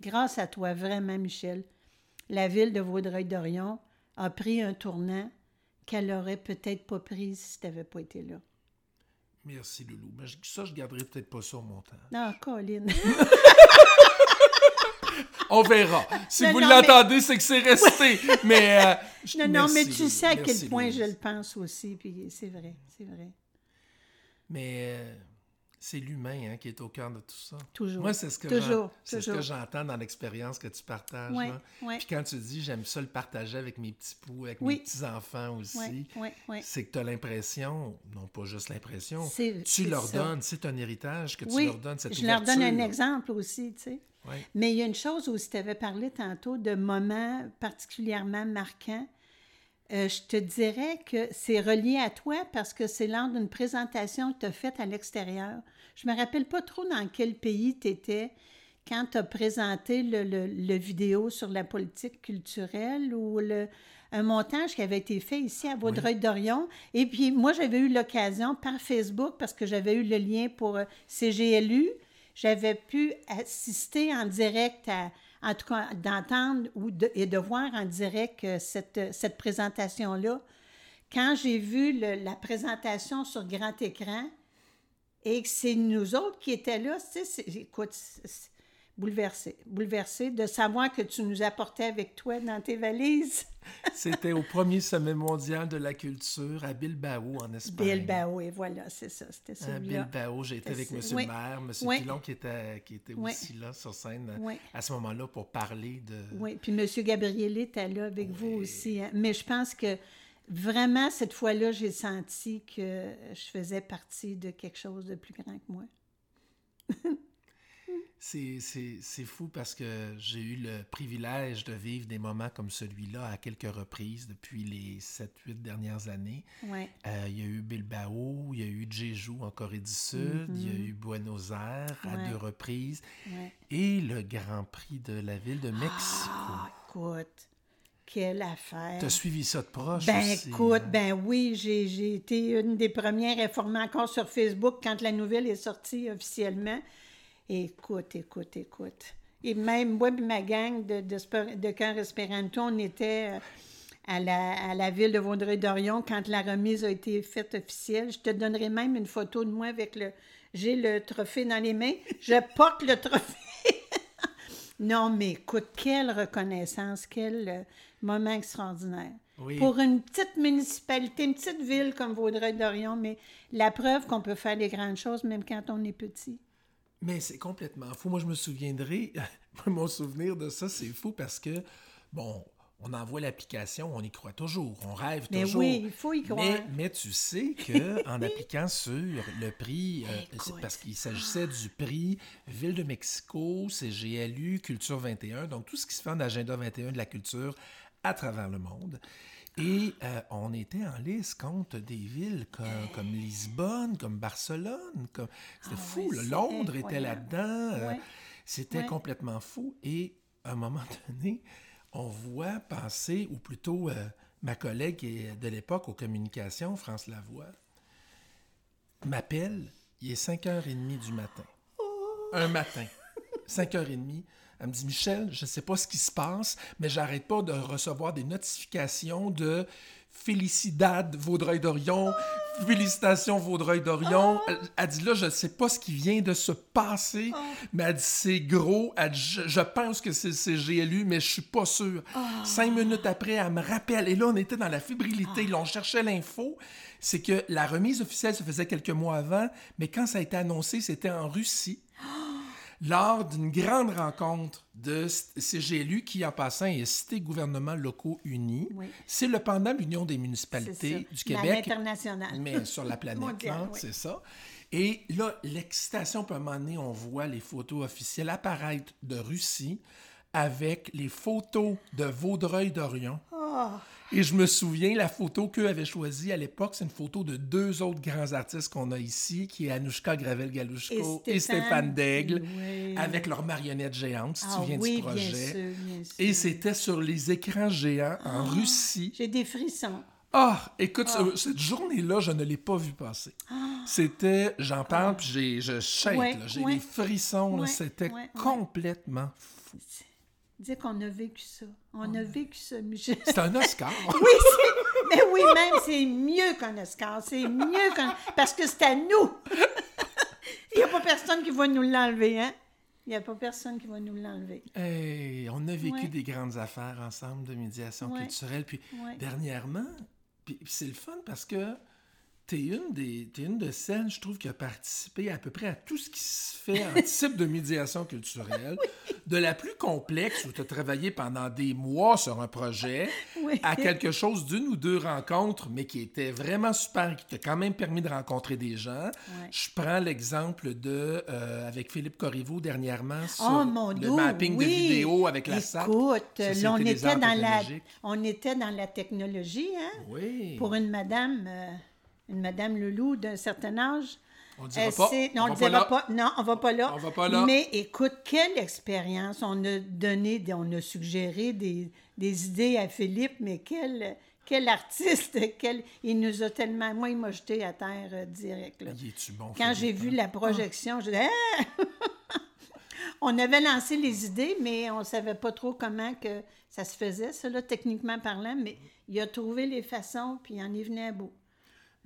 grâce à toi vraiment, Michel, la ville de Vaudreuil-Dorion a pris un tournant qu'elle aurait peut-être pas pris si tu n'avais pas été là. Merci, Loulou. Mais je- ça, je garderai peut-être pas ça au montant. Non, Colin. On verra. Si Non, vous l'entendez, c'est que c'est resté. Mais. euh, je- Non, non, mais tu sais à Merci, quel point Louise. je le pense aussi, puis c'est vrai, c'est vrai. Mais euh, c'est l'humain hein, qui est au cœur de tout ça. Toujours. Moi, c'est ce que Toujours, j'en- c'est ce toujours. que j'entends dans l'expérience que tu partages. Là. Puis quand tu dis j'aime ça le partager avec mes petits poux, avec Oui. mes petits-enfants aussi, Oui, oui, oui. c'est que tu as l'impression, non pas juste l'impression, tu leur ça. donnes, c'est un héritage que tu leur donnes, cette je leur donne un exemple aussi, tu sais. Mais il y a une chose où tu avais parlé tantôt de moments particulièrement marquants. Euh, je te dirais que c'est relié à toi parce que c'est lors d'une présentation que tu as faite à l'extérieur. Je me rappelle pas trop dans quel pays tu étais quand tu as présenté le, le- le vidéo sur la politique culturelle ou le, un montage qui avait été fait ici à Vaudreuil-Dorion. Et puis, moi, j'avais eu l'occasion par Facebook, parce que j'avais eu le lien pour euh, CGLU, j'avais pu assister en direct à, en tout cas, d'entendre et de voir en direct euh, cette, cette présentation-là. Quand j'ai vu la présentation sur grand écran et que c'est nous autres qui étaient là, écoute, c'est- c'est bouleversé, bouleversé de savoir que tu nous apportais avec toi dans tes valises. C'était au premier sommet mondial de la culture à Bilbao, en Espagne. Bilbao, et voilà, c'est ça, c'était À celui-là. Bilbao, j'ai été avec M. oui. le maire, M. Oui. Pilon qui était, qui était Oui. aussi là sur scène à ce moment-là pour parler de... Oui, puis M. Gabriel était là avec vous aussi. hein. Mais je pense que vraiment, cette fois-là, j'ai senti que je faisais partie de quelque chose de plus grand que moi. C'est- fou parce que j'ai eu le privilège de vivre des moments comme celui-là à quelques reprises depuis les 7-8 dernières années. Euh, il y a eu Bilbao, il y a eu Jeju en Corée du Sud, il y a eu Buenos Aires à Mm-hmm. Deux reprises et le Grand Prix de la ville de Mexico. Ah, écoute, quelle affaire. Tu as suivi ça de proche Ben aussi, écoute, hein? ben oui, j'ai j'ai été une des premières informées encore sur Facebook quand la nouvelle est sortie officiellement. Écoute, écoute, écoute. Et même moi et ma gang de, de, de Cœur Espéranto, on était euh, à la, à la ville de Vaudreuil-Dorion quand la remise a été faite officielle. Je te donnerai même une photo de moi avec le... J'ai le trophée dans les mains. Je porte le trophée. non, mais écoute, quelle reconnaissance, quel euh, moment extraordinaire. Oui. Pour une petite municipalité, une petite ville comme Vaudreuil-Dorion, mais la preuve qu'on peut faire des grandes choses même quand on est petit. Mais c'est complètement fou. Moi, je me souviendrai, mon souvenir de ça, c'est fou parce que, bon, on envoie l'application, on y croit toujours, on rêve Mais toujours. oui, il faut y croire. Mais, mais tu sais qu'en appliquant sur le prix, euh, parce qu'il s'agissait du prix Ville de Mexico, CGLU, Culture 21, donc tout ce qui se fait en agenda 21 de la culture à travers le monde. Et euh, on était en liste contre des villes comme, comme Lisbonne, comme Barcelone. Comme... C'était Ah fou. oui, là. c'est Londres était là-dedans. euh, Ouais. C'était Ouais. complètement fou. Et à un moment donné, on voit passer, ou plutôt euh, ma collègue de l'époque aux communications, France Lavoie, m'appelle. Il est 5h30 du matin. Un matin. 5h30. Elle me dit Michel, je ne sais pas ce qui se passe, mais j'arrête pas de recevoir des notifications de Félicidade Vaudreuil-Dorion, Félicitations Vaudreuil-Dorion. Elle, elle dit là, je ne sais pas ce qui vient de se passer, mais elle dit c'est gros. Elle dit, je, je pense que c'est le CGLU, mais je suis pas sûr. Cinq minutes après, elle me rappelle. Et là, on était dans la fébrilité. Là, on cherchait l'info. C'est que la remise officielle se faisait quelques mois avant, mais quand ça a été annoncé, c'était en Russie lors d'une grande rencontre de CGLU qui, en passant, est Cité gouvernements locaux unis. Oui. C'est le pendant de l'Union des municipalités du Québec, l'international. mais sur la planète, hein, oui. c'est ça. Et là, l'excitation, puis à un moment donné, on voit les photos officielles apparaître de Russie avec les photos de Vaudreuil-Dorion. Oh, Et je me souviens, la photo qu'eux avaient choisie à l'époque, c'est une photo de deux autres grands artistes qu'on a ici, qui est Anouchka Gravel-Galushko Et et, Stéphane. Daigle, Oui. avec leurs marionnettes géantes, si ah tu viens oui, du projet. bien sûr, bien sûr. Et c'était sur les écrans géants en Russie. J'ai des frissons. Ah, écoute, ce- cette journée-là, je ne l'ai pas vu passer. C'était, j'en parle, puis j'ai, je shake, Ouais, j'ai ouais. des frissons, Ouais, c'était complètement fou. Dis qu'on a vécu ça. On a vécu ça, Michel. C'est un Oscar. Oui, c'est- mais oui, même, c'est mieux qu'un Oscar. C'est mieux qu'un... Parce que c'est à nous. Il n'y a pas personne qui va nous l'enlever, hein? Il n'y a pas personne qui va nous l'enlever. Hey, on a vécu Ouais. des grandes affaires ensemble de médiation Ouais. culturelle. Puis dernièrement, puis c'est le fun parce que t'es une, des, t'es une de celles, je trouve, qui a participé à peu près à tout ce qui se fait en type de médiation culturelle. De la plus complexe, où tu as travaillé pendant des mois sur un projet, Oui. à quelque chose d'une ou deux rencontres, mais qui était vraiment super, qui t'a quand même permis de rencontrer des gens. Je prends l'exemple de, euh, avec Philippe Corriveau dernièrement, sur Oh mon le mapping de oui. vidéo avec la SAP. Écoute, là, on était, dans la, on était dans la technologie, hein? Oui. Pour une madame, euh, une madame Loulou d'un certain âge. On dira pas. c'est- On Non, on va ne dira pas. Non, on va pas là. On va pas là. Mais écoute, quelle expérience. On a donné, on a suggéré des, des idées à Philippe, mais quel, quel artiste. Quel, il nous a tellement. Moi, il m'a jeté à terre euh, direct. là. Bon, Quand j'ai vu hein? la projection, je disais, Ah! on avait lancé les idées, mais on ne savait pas trop comment que ça se faisait, ça, là, techniquement parlant. Mais il a trouvé les façons, puis il en est venu à bout.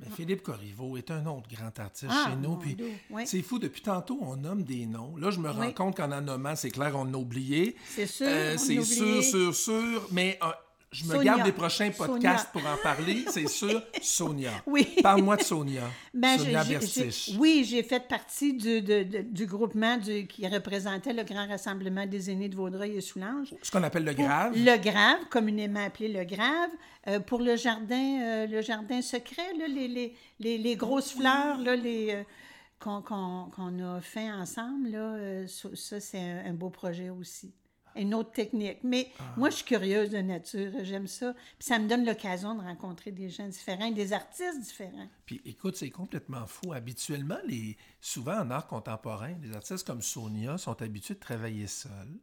Mais Philippe Corriveau est un autre grand artiste Ah, chez nous. Puis oui. c'est fou, depuis tantôt, on nomme des noms. Là, je me rends Oui. compte qu'en en nommant, c'est clair, on a oublié. C'est sûr, Euh, c'est sûr, sûr, sûr. Mais euh, je me Sonia. garde des prochains podcasts Sonia. pour en parler. C'est sûr, Sonia. Oui. Parle-moi de Sonia. Ben, Sonia Bertiche. oui, j'ai fait partie du, de- de- du groupement du- qui représentait le Grand Rassemblement des aînés de Vaudreuil et Soulanges. Ce qu'on appelle le Pour grave. Le Grave, communément appelé le Grave. Euh, pour le jardin, euh, le jardin secret, là, les, les, les, les grosses fleurs, là, les, euh, qu'on, qu'on a fait ensemble, là, euh, ça, ça, c'est un, un beau projet aussi. Une autre technique. Mais Ah. moi, je suis curieuse de nature, j'aime ça. Puis ça me donne l'occasion de rencontrer des gens différents, des artistes différents. Puis écoute, c'est complètement fou. Habituellement, les, souvent en art contemporain, les artistes comme Sonia sont habitués de travailler seuls.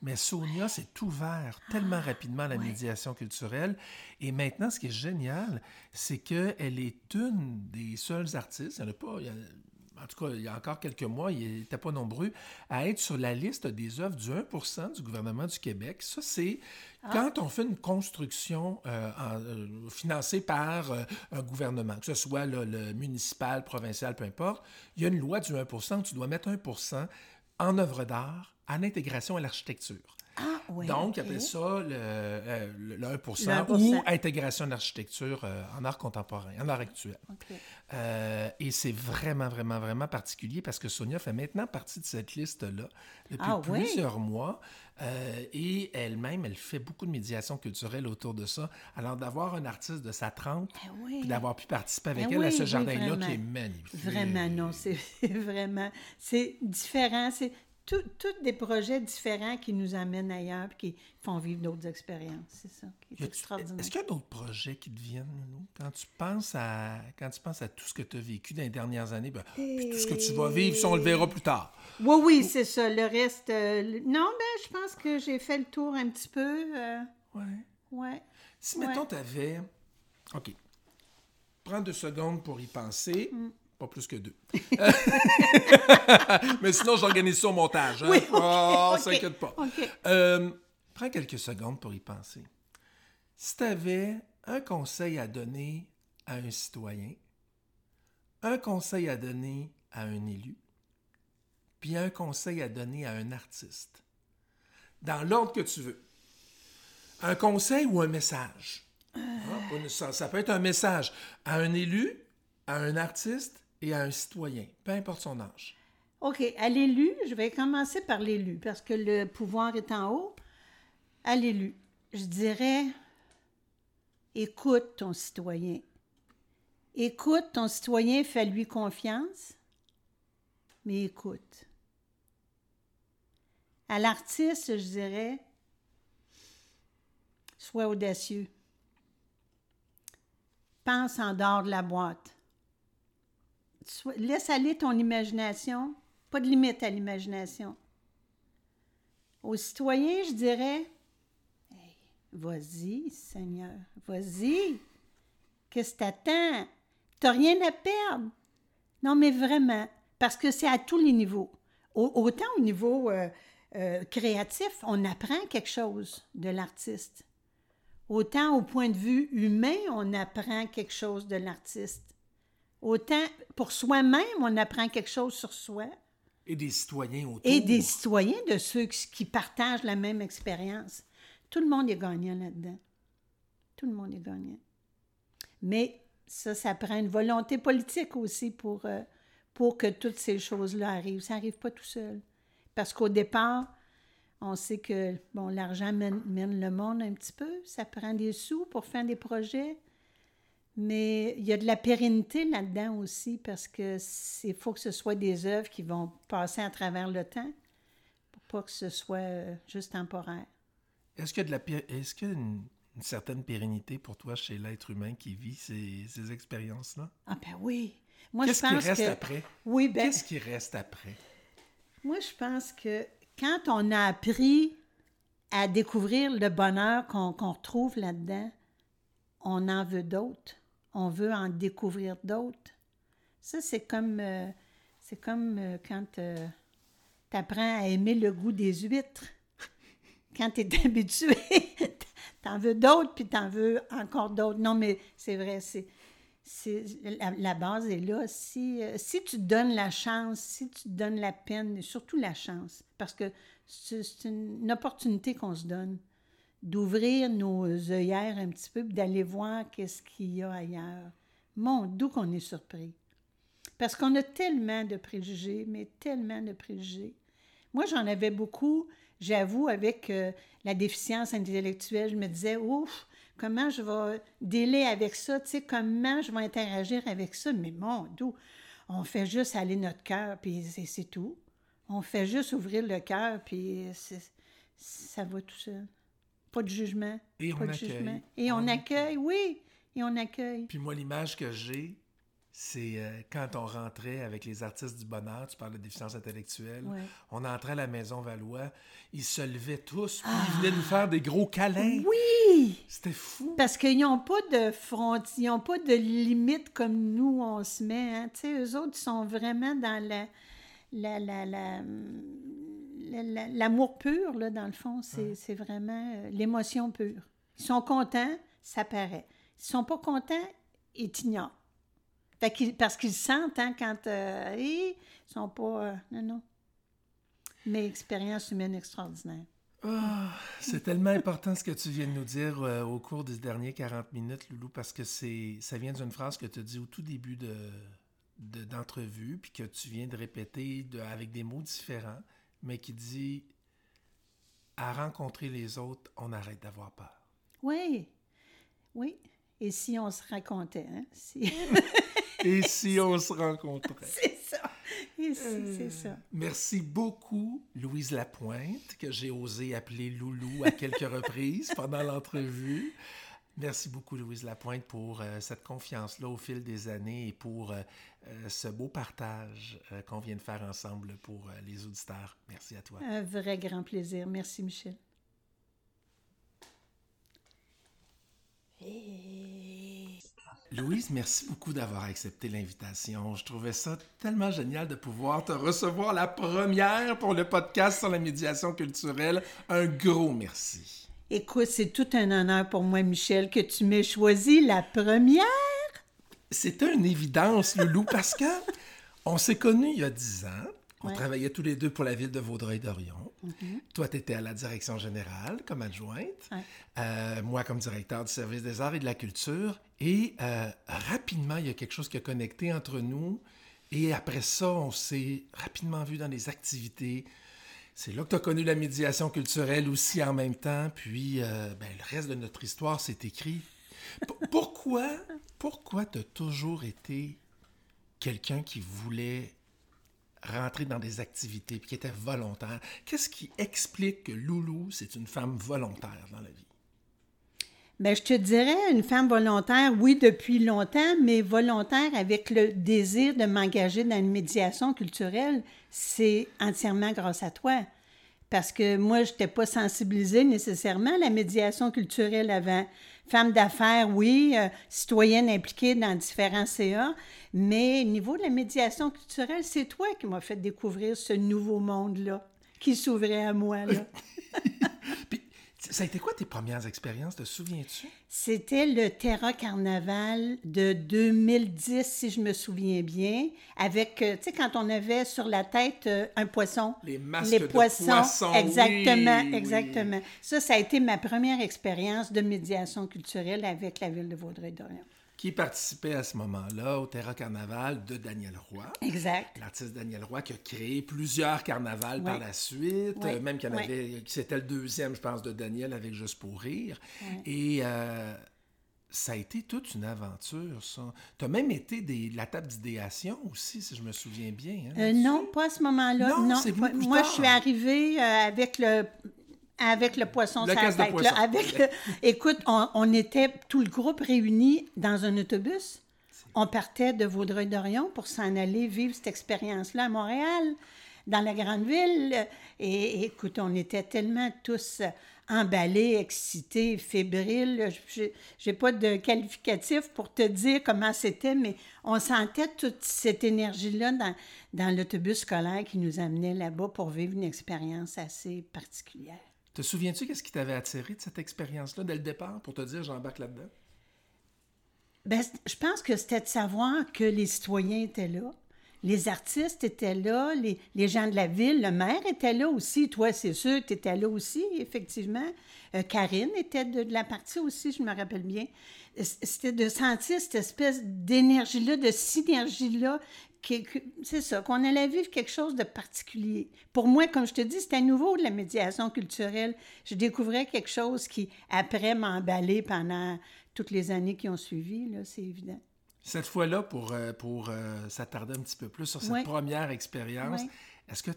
Mais Sonia s'est ouvert tellement rapidement à la médiation culturelle. Et maintenant, ce qui est génial, c'est qu'elle est une des seules artistes, il n'y en a pas, il y a- en tout cas, il y a encore quelques mois, ils n'étaient pas nombreux, à être sur la liste des œuvres du 1% du gouvernement du Québec. Ça, c'est quand on fait une construction euh, en- euh, financée par euh, un gouvernement, que ce soit là, le municipal, provincial, peu importe, il y a une loi du 1 où tu dois mettre 1% en œuvre d'art à l'intégration à l'architecture. Ah, oui. Donc, ok. appelle ça le, euh, le- le 1 Le 1%. ou intégration d'architecture euh, en art contemporain, en art actuel. Euh, et c'est vraiment, vraiment, vraiment particulier parce que Sonia fait maintenant partie de cette liste-là depuis Ah oui? plusieurs mois. Euh, et elle-même, elle fait beaucoup de médiation culturelle autour de ça. Alors, d'avoir un artiste de sa trempe, Eh oui. puis d'avoir pu participer avec Eh elle à ce jardin-là qui est magnifique. Vraiment, non, c'est vraiment, c'est différent, c'est tous des projets différents qui nous amènent ailleurs et qui font vivre d'autres expériences, c'est ça, qui est extraordinaire. Est-ce qu'il y a d'autres projets qui te viennent? Quand tu penses à quand tu penses à tout ce que tu as vécu dans les dernières années, ben, puis tout ce que tu vas vivre, ça, on le verra plus tard. Oui, oui, c'est ça, le reste, euh, le- non, ben, je pense que j'ai fait le tour un petit peu, euh, Ouais. ouais. Si, Ouais. mettons, tu avais. OK. Prends deux secondes pour y penser. Mm. Pas plus que deux. Mais sinon, j'organise ça au montage. Hein? Oui, ok, oh, ok, s'inquiète pas. Euh, prends quelques secondes pour y penser. Si tu avais un conseil à donner à un citoyen, un conseil à donner à un élu, puis un conseil à donner à un artiste, dans l'ordre que tu veux. Un conseil ou un message? Ah, ça peut être un message à un élu, à un artiste et à un citoyen, peu importe son âge. OK, à l'élu, je vais commencer par l'élu, parce que le pouvoir est en haut. À l'élu, je dirais, écoute ton citoyen. Écoute ton citoyen, fais-lui confiance, mais écoute. À l'artiste, je dirais, sois audacieux. Pense en dehors de la boîte. Laisse aller ton imagination, pas de limite à l'imagination. Aux citoyens, je dirais, Hey, vas-y, Seigneur, vas-y. Qu'est-ce que t'attends? T'as rien à perdre. Non, mais vraiment, parce que c'est à tous les niveaux. Au- autant au niveau euh, euh, créatif, on apprend quelque chose de l'artiste. Autant au point de vue humain, on apprend quelque chose de l'artiste. Autant pour soi-même, on apprend quelque chose sur soi. Et des citoyens autour. et des citoyens de ceux qui partagent la même expérience. Tout le monde est gagnant là-dedans. Tout le monde est gagnant. Mais ça, ça prend une volonté politique aussi pour, euh, pour que toutes ces choses-là arrivent. Ça n'arrive pas tout seul. Parce qu'au départ, on sait que bon, l'argent mène, mène le monde un petit peu. Ça prend des sous pour faire des projets. Mais il y a de la pérennité là-dedans aussi parce que il faut que ce soit des œuvres qui vont passer à travers le temps pour pas que ce soit euh, juste temporaire. Est-ce qu'il y a, de la, est-ce qu'il y a une, une certaine pérennité pour toi chez l'être humain qui vit ces, ces expériences-là? Ah ben oui. Moi, Qu'est-ce je qui pense reste que... après? Oui, ben, Qu'est-ce qui reste après? moi, je pense que quand on a appris à découvrir le bonheur qu'on qu'on retrouve là-dedans, on en veut d'autres. On veut en découvrir d'autres. Ça, c'est comme, euh, euh, quand tu apprends à aimer le goût des huîtres. Quand tu es habitué, t'en veux d'autres, puis t'en veux encore d'autres. Non, mais c'est vrai, c'est, c'est, la, base est là. Si, euh, si tu donnes la chance, si tu donnes la peine, surtout la chance, parce que c'est, une opportunité qu'on se donne d'ouvrir nos œillères un petit peu, d'aller voir qu'est-ce qu'il y a ailleurs. Mon, d'où qu'on est surpris. Parce qu'on a tellement de préjugés, mais tellement de préjugés. Moi, j'en avais beaucoup, j'avoue, avec euh, la déficience intellectuelle. Je me disais, ouf, comment je vais délai avec ça, comment je vais interagir avec ça? Mais mon, d'où? On fait juste aller notre cœur, puis c'est, tout. On fait juste ouvrir le cœur, puis ça va tout seul. Pas de jugement. Et on pas de accueille. jugement. Et on, On accueille, oui. Et on accueille. Puis moi, l'image que j'ai, c'est euh, quand on rentrait avec les artistes du bonheur, tu parles de déficience intellectuelle, Ouais. on entrait à la Maison Valois, ils se levaient tous, puis ils venaient nous faire des gros câlins. Ah! Oui! C'était fou. Parce qu'ils n'ont pas de frontières, ils n'ont pas de limites comme nous, on se met. Hein. Tu sais, eux autres, ils sont vraiment dans la, la, la, la- la- la- l'amour pur, là, dans le fond. C'est, vraiment euh, l'émotion pure. Ils sont contents, ça paraît. Ils sont pas contents, ils t'ignorent. Parce qu'ils sentent, hein, quand euh, ils sont pas... euh, non, non. Mais expérience humaine extraordinaire. Ah, c'est tellement important ce que tu viens de nous dire euh, au cours des derniers 40 minutes, Loulou, parce que c'est ça vient d'une phrase que tu as dit au tout début de, de- d'entrevue, puis que tu viens de répéter de- avec des mots différents, mais qui dit à rencontrer les autres, on arrête d'avoir peur. Oui, oui. Et si on se racontait, hein? Si... Et si on se rencontrait? c'est ça. Et si, c'est ça. Merci beaucoup, Louise Lapointe, que j'ai osé appeler Loulou à quelques reprises pendant l'entrevue. Merci beaucoup, Louise Lapointe, pour euh, cette confiance-là au fil des années et pour euh, euh, ce beau partage euh, qu'on vient de faire ensemble pour euh, les auditeurs. Merci à toi. Un vrai grand plaisir. Merci, Michel. Louise, merci beaucoup d'avoir accepté l'invitation. Je trouvais ça tellement génial de pouvoir te recevoir la première pour le podcast sur la médiation culturelle. Un gros merci. Écoute, c'est tout un honneur pour moi, Michel, que tu m'aies choisi la première. C'était une évidence, Loulou, parce que on s'est connus il y a dix ans. On Ouais. travaillait tous les deux pour la ville de Vaudreuil-Dorion. Toi, tu étais à la direction générale comme adjointe. Ouais. Euh, moi, comme directeur du service des arts et de la culture. Et euh, rapidement, il y a quelque chose qui a connecté entre nous. Et après ça, on s'est rapidement vu dans les activités. C'est là que tu as connu la médiation culturelle aussi en même temps. Puis, euh, ben, le reste de notre histoire s'est écrit. P- pourquoi, pourquoi tu as toujours été quelqu'un qui voulait rentrer dans des activités puis qui était volontaire? Qu'est-ce qui explique que Loulou, c'est une femme volontaire dans la vie? Ben, je te dirais, une femme volontaire, oui, depuis longtemps, mais volontaire avec le désir de m'engager dans une médiation culturelle, c'est entièrement grâce à toi. Parce que moi, je n'étais pas sensibilisée nécessairement à la médiation culturelle avant. Femme d'affaires, oui, euh, citoyenne impliquée dans différents CA, mais au niveau de la médiation culturelle, c'est toi qui m'as fait découvrir ce nouveau monde-là qui s'ouvrait à moi. Là. Puis, Ça a été quoi tes premières expériences, te souviens-tu? C'était le Terra Carnaval de 2010, si je me souviens bien, avec, euh, tu sais, quand on avait sur la tête euh, un poisson. Les masques Les de poissons. exactement, oui, oui. exactement. Ça, ça a été ma première expérience de médiation culturelle avec la ville de Vaudreuil-Dorion. Qui participait à ce moment-là au Terra Carnaval de Daniel Roy. Exact. L'artiste Daniel Roy qui a créé plusieurs carnavals par la suite, euh, même qu'il avait, c'était le deuxième, je pense, de Daniel avec Juste pour rire. Et euh, ça a été toute une aventure, ça. Tu as même été des, la table d'idéation aussi, si je me souviens bien. hein, Euh, non, pas à ce moment-là. Non, Non, pas- moi, je suis arrivée avec le avec le poisson Le sur la tête. là, avec le- écoute, on, on était tout le groupe réuni dans un autobus. On partait de Vaudreuil-Dorion pour s'en aller vivre cette expérience-là à Montréal, dans la grande ville. Et, écoute, on était tellement tous emballés, excités, fébriles. Je n'ai pas de qualificatif pour te dire comment c'était, mais on sentait toute cette énergie-là dans, dans l'autobus scolaire qui nous amenait là-bas pour vivre une expérience assez particulière. Te souviens-tu qu'est-ce qui t'avait attiré de cette expérience-là dès le départ pour te dire j'embarque là-dedans? Ben, je pense que c'était de savoir que les citoyens étaient là, les artistes étaient là, les, les gens de la ville, le maire était là aussi. Toi, c'est sûr, tu étais là aussi, effectivement. Euh, Karine était de, la partie aussi, je me rappelle bien. C'était de sentir cette espèce d'énergie-là, de synergie-là. C'est ça, qu'on allait vivre quelque chose de particulier. Pour moi, comme je te dis, c'était nouveau de la médiation culturelle. Je découvrais quelque chose qui, après, m'a emballé pendant toutes les années qui ont suivi, là, c'est évident. Cette fois-là, pour, euh, pour euh, s'attarder un petit peu plus sur cette première expérience, est-ce que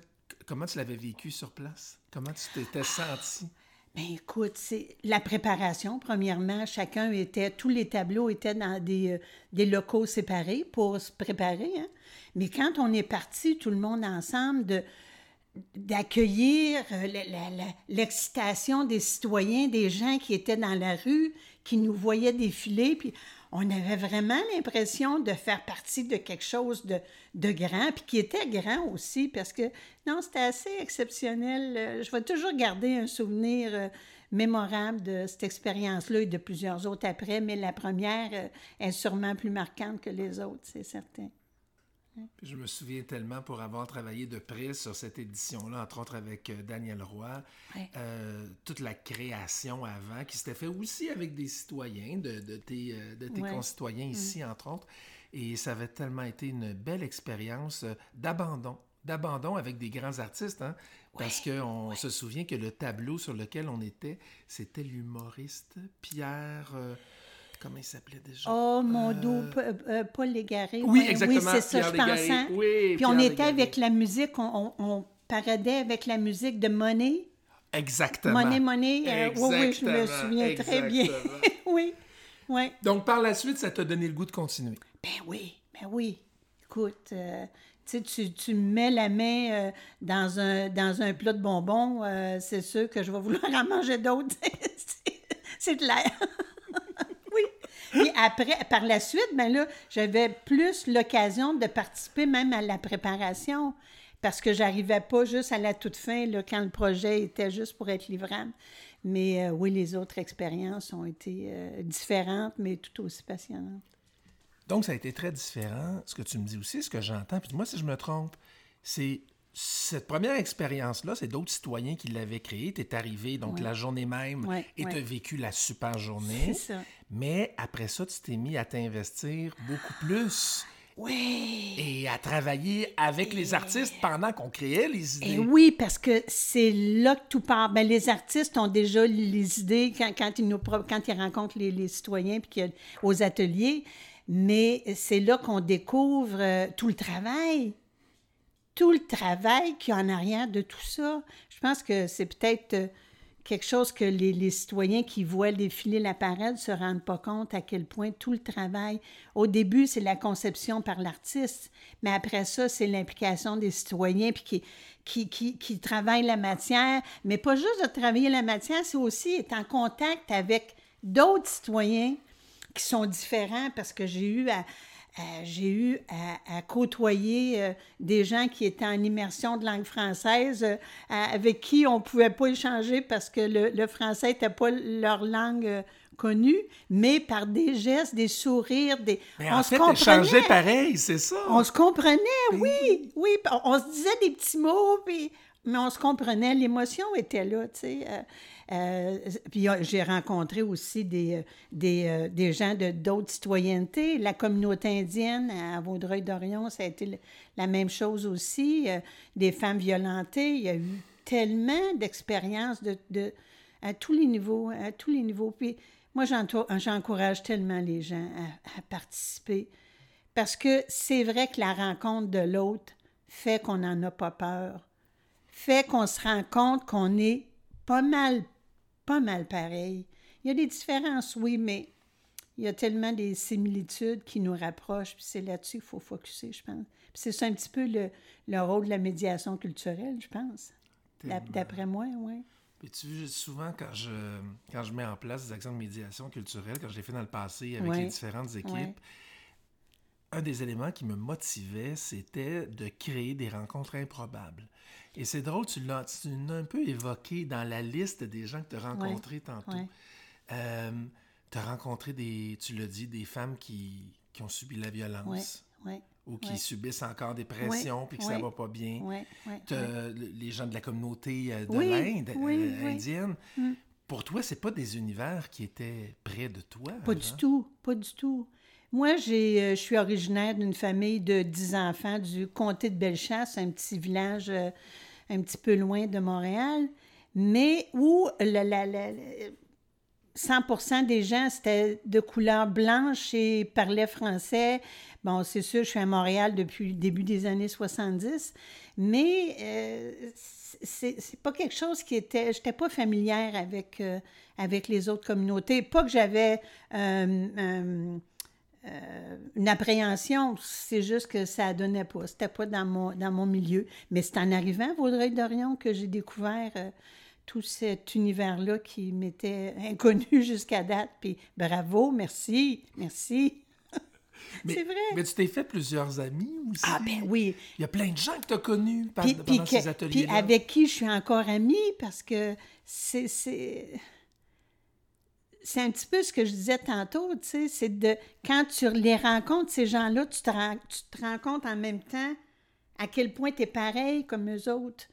comment tu l'avais vécu sur place? Comment tu t'étais senti? Ben écoute, c'est la préparation. Premièrement, chacun était, tous les tableaux étaient dans des, euh, locaux séparés pour se préparer. hein. Mais quand on est parti, tout le monde ensemble, de d'accueillir euh, l'excitation des citoyens, des gens qui étaient dans la rue, qui nous voyaient défiler, puis on avait vraiment l'impression de faire partie de quelque chose de, grand, puis qui était grand aussi, parce que non, c'était assez exceptionnel. Euh, Je vais toujours garder un souvenir euh, mémorable de cette expérience-là et de plusieurs autres après, mais la première euh, est sûrement plus marquante que les autres, c'est certain. Je me souviens tellement pour avoir travaillé de près sur cette édition-là, entre autres avec euh, Daniel Roy, Ouais. euh, toute la création avant, qui s'était fait aussi avec des citoyens, de, de tes, euh, de tes Ouais. Mm. concitoyens ici, entre autres. Et ça avait tellement été une belle expérience euh, d'abandon. D'abandon avec des grands artistes, hein? parce qu'on se souvient que le tableau sur lequel on était, c'était l'humoriste Pierre. euh, comment il s'appelait déjà? Oh, mon Euh, doux, P- euh, Paul Légaré. Oui, ouais, exactement, Oui, c'est ça, je. Légaré. Oui, Puis on était Légaré. avec la musique, on, on, on paradait avec la musique de Monet. Exactement. Monet, Monet. euh, oui, oui, je me Exactement, souviens très bien. oui, oui. Donc, par la suite, ça t'a donné le goût de continuer? Ben oui, ben oui. Écoute, euh, tu tu, tu me mets la main euh, dans, un, dans un plat de bonbons, euh, c'est sûr que je vais vouloir en manger d'autres. C'est- c'est clair. Puis après, par la suite, ben là, j'avais plus l'occasion de participer même à la préparation parce que j'arrivais pas juste à la toute fin, là, quand le projet était juste pour être livrable. Mais euh, oui, les autres expériences ont été euh, différentes, mais tout aussi passionnantes. Donc, ça a été très différent. Ce que tu me dis aussi, ce que j'entends, puis moi, si je me trompe, c'est cette première expérience-là, c'est d'autres citoyens qui l'avaient créée. Tu es arrivé, donc, Ouais. la journée même, Ouais, et tu as ouais. vécu la super journée. C'est ça. Mais après ça, tu t'es mis à t'investir beaucoup plus Oui. et à travailler avec les artistes pendant qu'on créait les idées. Et oui, parce que c'est là que tout part. Ben, les artistes ont déjà les idées quand, quand ils, nous, quand ils rencontrent les, les citoyens puis aux ateliers, mais c'est là qu'on découvre euh, tout le travail. Tout le travail qu'il y a en arrière de tout ça. Je pense que c'est peut-être euh, quelque chose que les, citoyens qui voient défiler la parade ne se rendent pas compte à quel point tout le travail, au début, c'est la conception par l'artiste, mais après ça, c'est l'implication des citoyens puis qui, qui, qui, qui travaillent la matière. Mais pas juste de travailler la matière, c'est aussi être en contact avec d'autres citoyens qui sont différents parce que j'ai eu à, euh, j'ai eu à, côtoyer euh, des gens qui étaient en immersion de langue française, euh, avec qui on ne pouvait pas échanger parce que le, français n'était pas leur langue connue, mais par des gestes, des sourires, des... Mais on se comprenait. pareil, c'est ça. On se comprenait, oui, oui. On, se disait des petits mots, puis... mais on se comprenait, l'émotion était là, tu sais. Euh, puis j'ai rencontré aussi des, euh, des, euh, des gens de d'autres citoyennetés. La communauté indienne à Vaudreuil-Dorion, ça a été la même chose aussi. des femmes violentées. Il y a eu tellement d'expériences de, de, à tous les niveaux, à tous les niveaux. Puis moi, j'encourage tellement les gens à, à participer parce que c'est vrai que la rencontre de l'autre fait qu'on n'en a pas peur, fait qu'on se rend compte qu'on est pas mal pas mal pareil. Il y a des différences, oui, mais il y a tellement des similitudes qui nous rapprochent, puis c'est là-dessus qu'il faut focuser, je pense. Puis c'est ça un petit peu le, le, rôle de la médiation culturelle, je pense. D'après moi, oui. Puis tu vois, souvent, quand je, quand je mets en place des actions de médiation culturelle, quand je l'ai fait dans le passé avec les différentes équipes, un des éléments qui me motivait, c'était de créer des rencontres improbables. Et c'est drôle, tu l'as un peu évoqué dans la liste des gens que tu as rencontrés tantôt. Euh, tu as rencontré des, tu l'as dit, des femmes qui, qui ont subi la violence. Ou qui subissent encore des pressions, puis que ça va pas bien. Les gens de la communauté euh, de l'Inde, euh, indienne. Mm. Pour toi, c'est pas des univers qui étaient près de toi. Pas du tout, pas du tout. Moi, je suis originaire d'une famille de dix enfants du comté de Bellechasse, un petit village un petit peu loin de Montréal, mais où la, la, 100% des gens, c'était de couleur blanche et parlaient français. Bon, c'est sûr, je suis à Montréal depuis le début des années 70, mais euh, c'est pas quelque chose qui était... J'étais pas familière avec, euh, avec les autres communautés. Pas que j'avais... Euh, euh, une appréhension. C'est juste que ça donnait pas. C'était pas dans mon, dans mon milieu. Mais c'est en arrivant à Vaudreuil-Dorion que j'ai découvert euh, tout cet univers-là qui m'était inconnu jusqu'à date. Puis bravo, merci, merci. c'est vrai. Mais tu t'es fait plusieurs amis aussi. Ah, ben oui. Il y a plein de gens que tu as connus pendant ces ateliers. Puis avec qui je suis encore amie parce que c'est c'est un petit peu ce que je disais tantôt, tu sais, c'est de quand tu les rencontres, ces gens-là, tu te, tu te rends compte en même temps à quel point tu es pareil comme eux autres.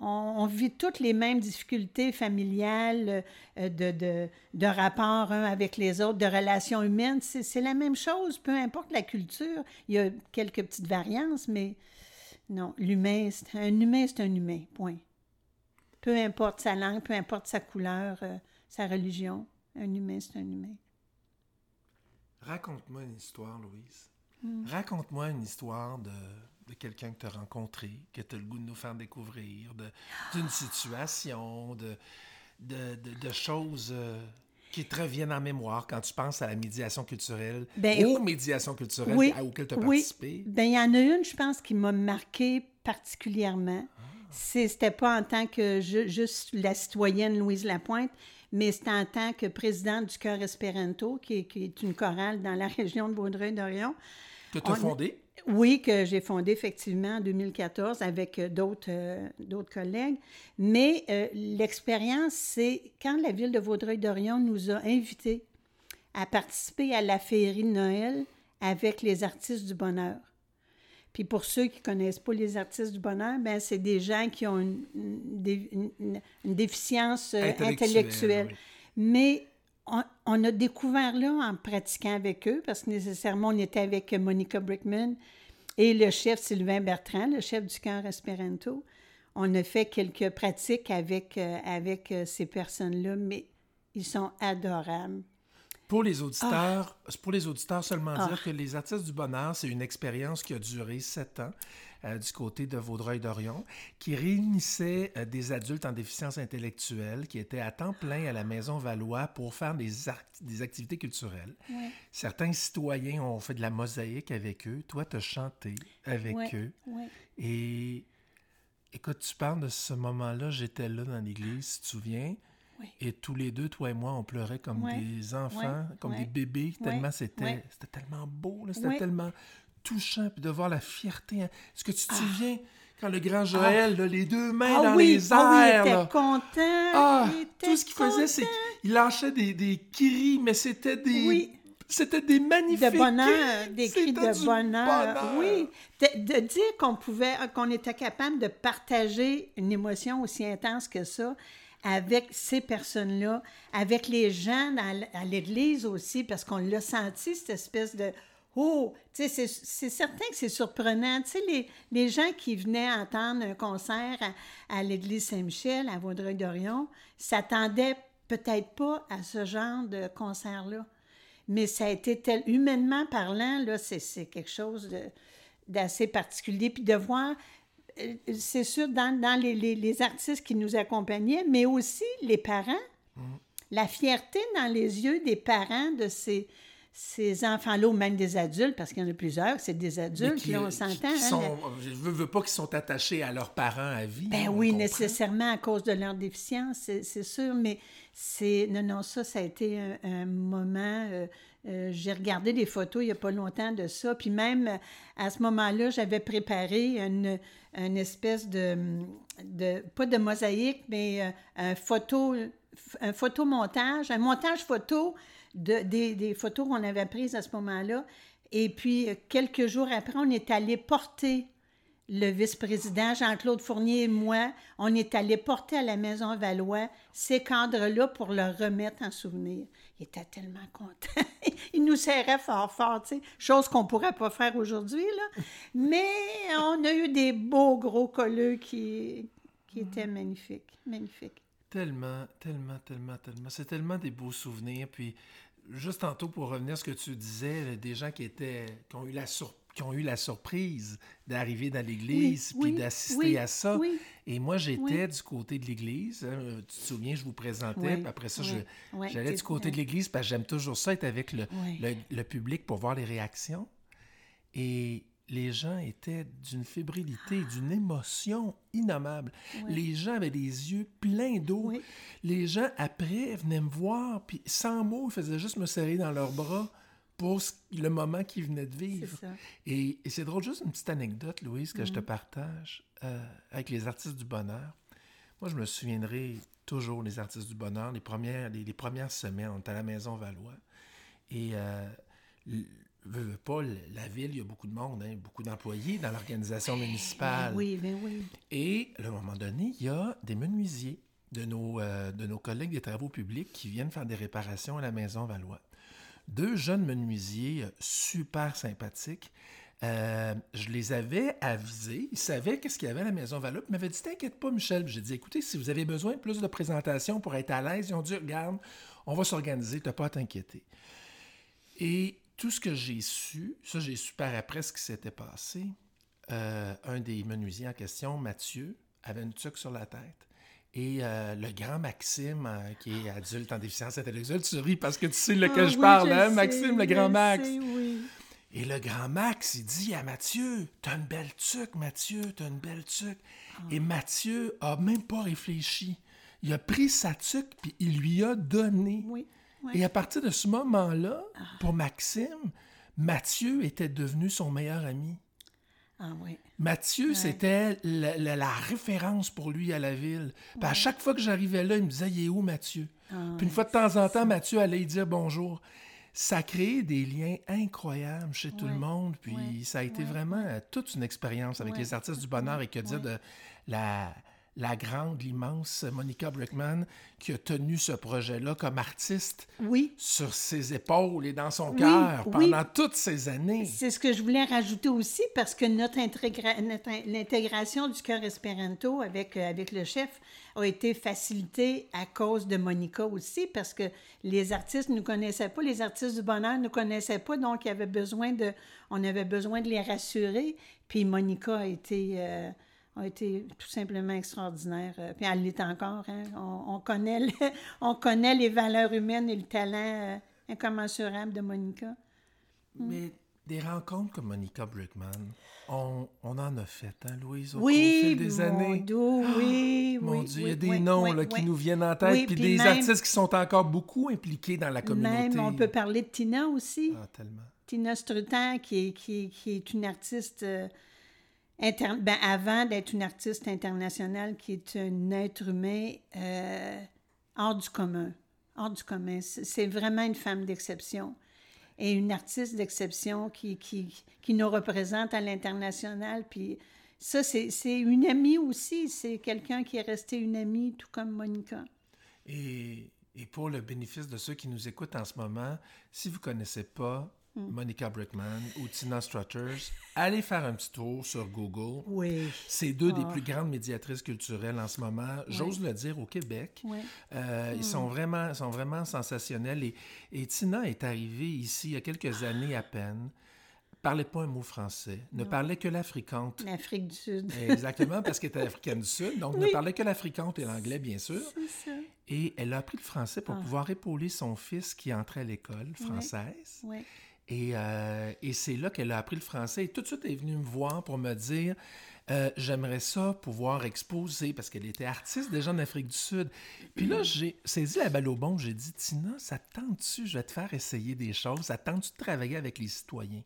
On, vit toutes les mêmes difficultés familiales, euh, de, de, de rapport un avec les autres, de relations humaines. C'est la même chose, peu importe la culture. Il y a quelques petites variances, mais non, l'humain, un humain, c'est un humain, point. Peu importe sa langue, peu importe sa couleur, euh, sa religion. Un humain, c'est un humain. Raconte-moi une histoire, Louise. Hmm. Raconte-moi une histoire de, de quelqu'un que tu as rencontré, que tu as le goût de nous faire découvrir, d'une situation, de, de, de choses euh, qui te reviennent en mémoire quand tu penses à la médiation culturelle, ben, aux médiations culturelles oui, auxquelles tu as oui. participé. Ben, il y en a une, je pense, qui m'a marqué particulièrement. Ah. C'était pas en tant que juste la citoyenne Louise Lapointe, mais c'est en tant que présidente du Chœur Espéranto, qui est, une chorale dans la région de Vaudreuil-Dorion. Que tu as fondé? Oui, que j'ai fondé effectivement en 2014 avec euh, d'autres euh, d'autres collègues. Mais euh, l'expérience, c'est quand la ville de Vaudreuil-Dorion nous a invités à participer à la féerie de Noël avec les artistes du bonheur. Puis pour ceux qui ne connaissent pas les artistes du bonheur, ben c'est des gens qui ont une, une, déficience euh, intellectuelle. Mais on, a découvert là en pratiquant avec eux, parce que nécessairement on était avec Monica Brickman et le chef Sylvain Bertrand, le chef du camp Esperanto. On a fait quelques pratiques avec, euh, avec euh, ces personnes-là, mais ils sont adorables. Pour les auditeurs, ah. pour les auditeurs seulement dire ah. que les artistes du bonheur, c'est une expérience qui a duré sept ans euh, du côté de Vaudreuil-Dorion, qui réunissait euh, des adultes en déficience intellectuelle qui étaient à temps plein à la Maison Valois pour faire des, des activités culturelles. Certains citoyens ont fait de la mosaïque avec eux. Toi, tu as chanté avec eux. Et écoute, tu parles de ce moment-là, j'étais là dans l'église, tu te souviens? Et tous les deux, toi et moi, on pleurait comme Ouais. des enfants, Ouais. comme Ouais. des bébés, tellement c'était c'était tellement beau, c'était tellement touchant, puis de voir la fierté. hein. Est-ce que tu te Ah. souviens quand le grand Joël, là, les deux mains Ah dans oui, les ah oui, airs, il était content. Ah, il était tout ce qu'il faisait, c'est qu'il lâchait des, des cris, mais c'était des... Oui. C'était des magnifiques de bonheur, cris. des cris C'était de du bonheur. Oui, de, de dire qu'on pouvait, qu'on était capable de partager une émotion aussi intense que ça avec ces personnes-là, avec les gens à l'église aussi, parce qu'on l'a senti, cette espèce de Oh, tu sais, c'est- certain que c'est surprenant. Tu sais, les, les gens qui venaient entendre un concert à, l'église Saint-Michel, à Vaudreuil-Dorion, s'attendaient peut-être pas à ce genre de concert-là. Mais ça a été tel, humainement parlant, là, c'est, quelque chose d'assez particulier. Puis de voir, c'est sûr, dans, dans les, les- les artistes qui nous accompagnaient, mais aussi les parents, la fierté dans les yeux des parents de ces, ces enfants-là, ou même des adultes, parce qu'il y en a plusieurs, c'est des adultes, qui, là, on qui- s'entend. hein, sont, je veux, veux pas qu'ils sont attachés à leurs parents à vie. ben oui, comprend. nécessairement à cause de leur déficience, c'est c'est sûr, mais c'est... Non, non, ça, ça a été un, un moment... euh, euh, J'ai regardé des photos il n'y a pas longtemps de ça, puis même à ce moment-là, j'avais préparé une, espèce de. Pas de mosaïque, mais euh, un photo... Un photomontage, un montage photo de, des, photos qu'on avait prises à ce moment-là. Et puis, quelques jours après, on est allé porter le vice-président Jean-Claude Fournier et moi, on est allé porter à la Maison Valois ces cadres-là pour leur remettre en souvenir. Il était tellement content. Il nous serrait fort, fort, tu sais, chose qu'on ne pourrait pas faire aujourd'hui, là. Mais on a eu des beaux gros colleux qui, qui étaient magnifiques, magnifiques. Tellement, tellement, tellement, tellement. C'est tellement des beaux souvenirs. Puis, juste tantôt, pour revenir à ce que tu disais, là, des gens qui étaient, qui ont eu la, sur- qui ont eu la surprise d'arriver dans l'église, Oui, puis oui, d'assister oui, à ça. Et moi, j'étais du côté de l'église. hein. Tu te souviens, je vous présentais, puis après ça, j'allais du côté de l'église, parce que j'aime toujours ça, être avec le, le public pour voir les réactions. Et les gens étaient d'une fébrilité, d'une émotion innommable. Les gens avaient des yeux pleins d'eau. Oui. Les gens, après, venaient me voir, puis sans mots, ils faisaient juste me serrer dans leurs bras pour le moment qu'ils venaient de vivre. C'est ça. Et, et c'est drôle, juste une petite anecdote, Louise, que je te Mm. partage euh, avec les artistes du bonheur. Moi, je me souviendrai toujours des artistes du bonheur, les premières, les, les premières semaines, on était à la Maison Valois. Et euh, veux, veux pas, la ville, il y a beaucoup de monde, hein, beaucoup d'employés dans l'organisation municipale. Ben oui, ben oui. Et à un moment donné, il y a des menuisiers de nos, euh, de nos collègues des travaux publics qui viennent faire des réparations à la Maison Valois. Deux jeunes menuisiers euh, super sympathiques. Euh, je les avais avisés. Ils savaient qu'est-ce qu'il y avait à la Maison Valois. Ils m'avaient dit T'inquiète pas, Michel. J'ai dit Écoutez, si vous avez besoin de plus de présentations pour être à l'aise, ils ont dit Regarde, on va s'organiser, t'as pas à t'inquiéter. Et tout ce que j'ai su, ça j'ai su par après ce qui s'était passé, euh, un des menuisiers en question, Mathieu, avait une tuque sur la tête. Et euh, le grand Maxime, euh, qui est adulte en déficience intellectuelle, tu ris parce que tu sais lequel Ah je oui, parle, je hein, sais, Maxime, le grand Max. sais, oui. Et le grand Max, il dit à Mathieu, t'as une belle tuque, Mathieu, t'as une belle tuque. Et Mathieu a même pas réfléchi. Il a pris sa tuque, puis il lui a donné. Oui, Et à partir de ce moment-là, pour Maxime, Mathieu était devenu son meilleur ami. Ah oui. Mathieu, c'était la, la- la référence pour lui à la ville. Puis à chaque fois que j'arrivais là, il me disait Il est où Mathieu? Puis une fois de temps en temps, Mathieu allait lui dire bonjour. Ça a créé des liens incroyables chez tout le monde. Puis ça a été vraiment toute une expérience avec les artistes du bonheur. Et que dire de la, la grande, l'immense Monica Brickman qui a tenu ce projet-là comme artiste Oui, sur ses épaules et dans son Oui, cœur oui. pendant toutes ces années. c'est ce que je voulais rajouter aussi parce que notre, notre in- l'intégration du cœur espéranto avec, euh, avec le chef a été facilitée à cause de Monica aussi parce que les artistes ne nous connaissaient pas, les artistes du bonheur ne nous connaissaient pas, donc il y avait besoin de, on avait besoin de les rassurer. Puis Monica a été, euh, a été tout simplement extraordinaire. Euh, Puis elle l'est encore. hein. On, on connaît le- on connaît les valeurs humaines et le talent euh, incommensurable de Monica. Mais des rencontres comme Monica Brickman, on, on en a fait, hein, Louise, au, Oui, fil des mon années. dos, oui, Mon oui, Dieu, il y a des oui, noms là, qui nous viennent en tête, puis puis des même- artistes qui sont encore beaucoup impliqués dans la communauté. Même, on peut parler de Tina aussi. Ah, tellement. Tina Strutan, qui est, qui, est- qui est une artiste, euh, ben, avant d'être une artiste internationale, qui est un être humain euh, hors du commun. Hors du commun. C'est vraiment une femme d'exception. Et une artiste d'exception qui, qui, qui nous représente à l'international. Puis ça, c'est une amie aussi. C'est quelqu'un qui est resté une amie, tout comme Monica. Et, et pour le bénéfice de ceux qui nous écoutent en ce moment, si vous ne connaissez pas Hmm. Monica Brickman ou Tina Struthers, allez faire un petit tour sur Google. Oui. C'est deux Ah. des plus grandes médiatrices culturelles en ce moment, j'ose le dire, au Québec. Ouais. Euh, Hmm. Ils sont vraiment, sont vraiment sensationnels. Et, et Tina est arrivée ici il y a quelques années à peine. Parlait pas un mot français, ne parlait que l'africante. L'Afrique du Sud. Exactement, parce qu'elle était africaine du Sud, donc ne parlait que l'africante et l'anglais, bien sûr. C'est ça. Et elle a appris le français Ah. pour pouvoir épauler son fils qui entrait à l'école française. Oui. Et, euh, et c'est là qu'elle a appris le français. Et tout de suite, elle est venue me voir pour me dire euh, J'aimerais ça pouvoir exposer, parce qu'elle était artiste déjà en Afrique du Sud. Puis là, j'ai saisi la balle au bon. J'ai dit Tina, ça te tente-tu? Je vais te faire essayer des choses. Ça te tente-tu de travailler avec les citoyens?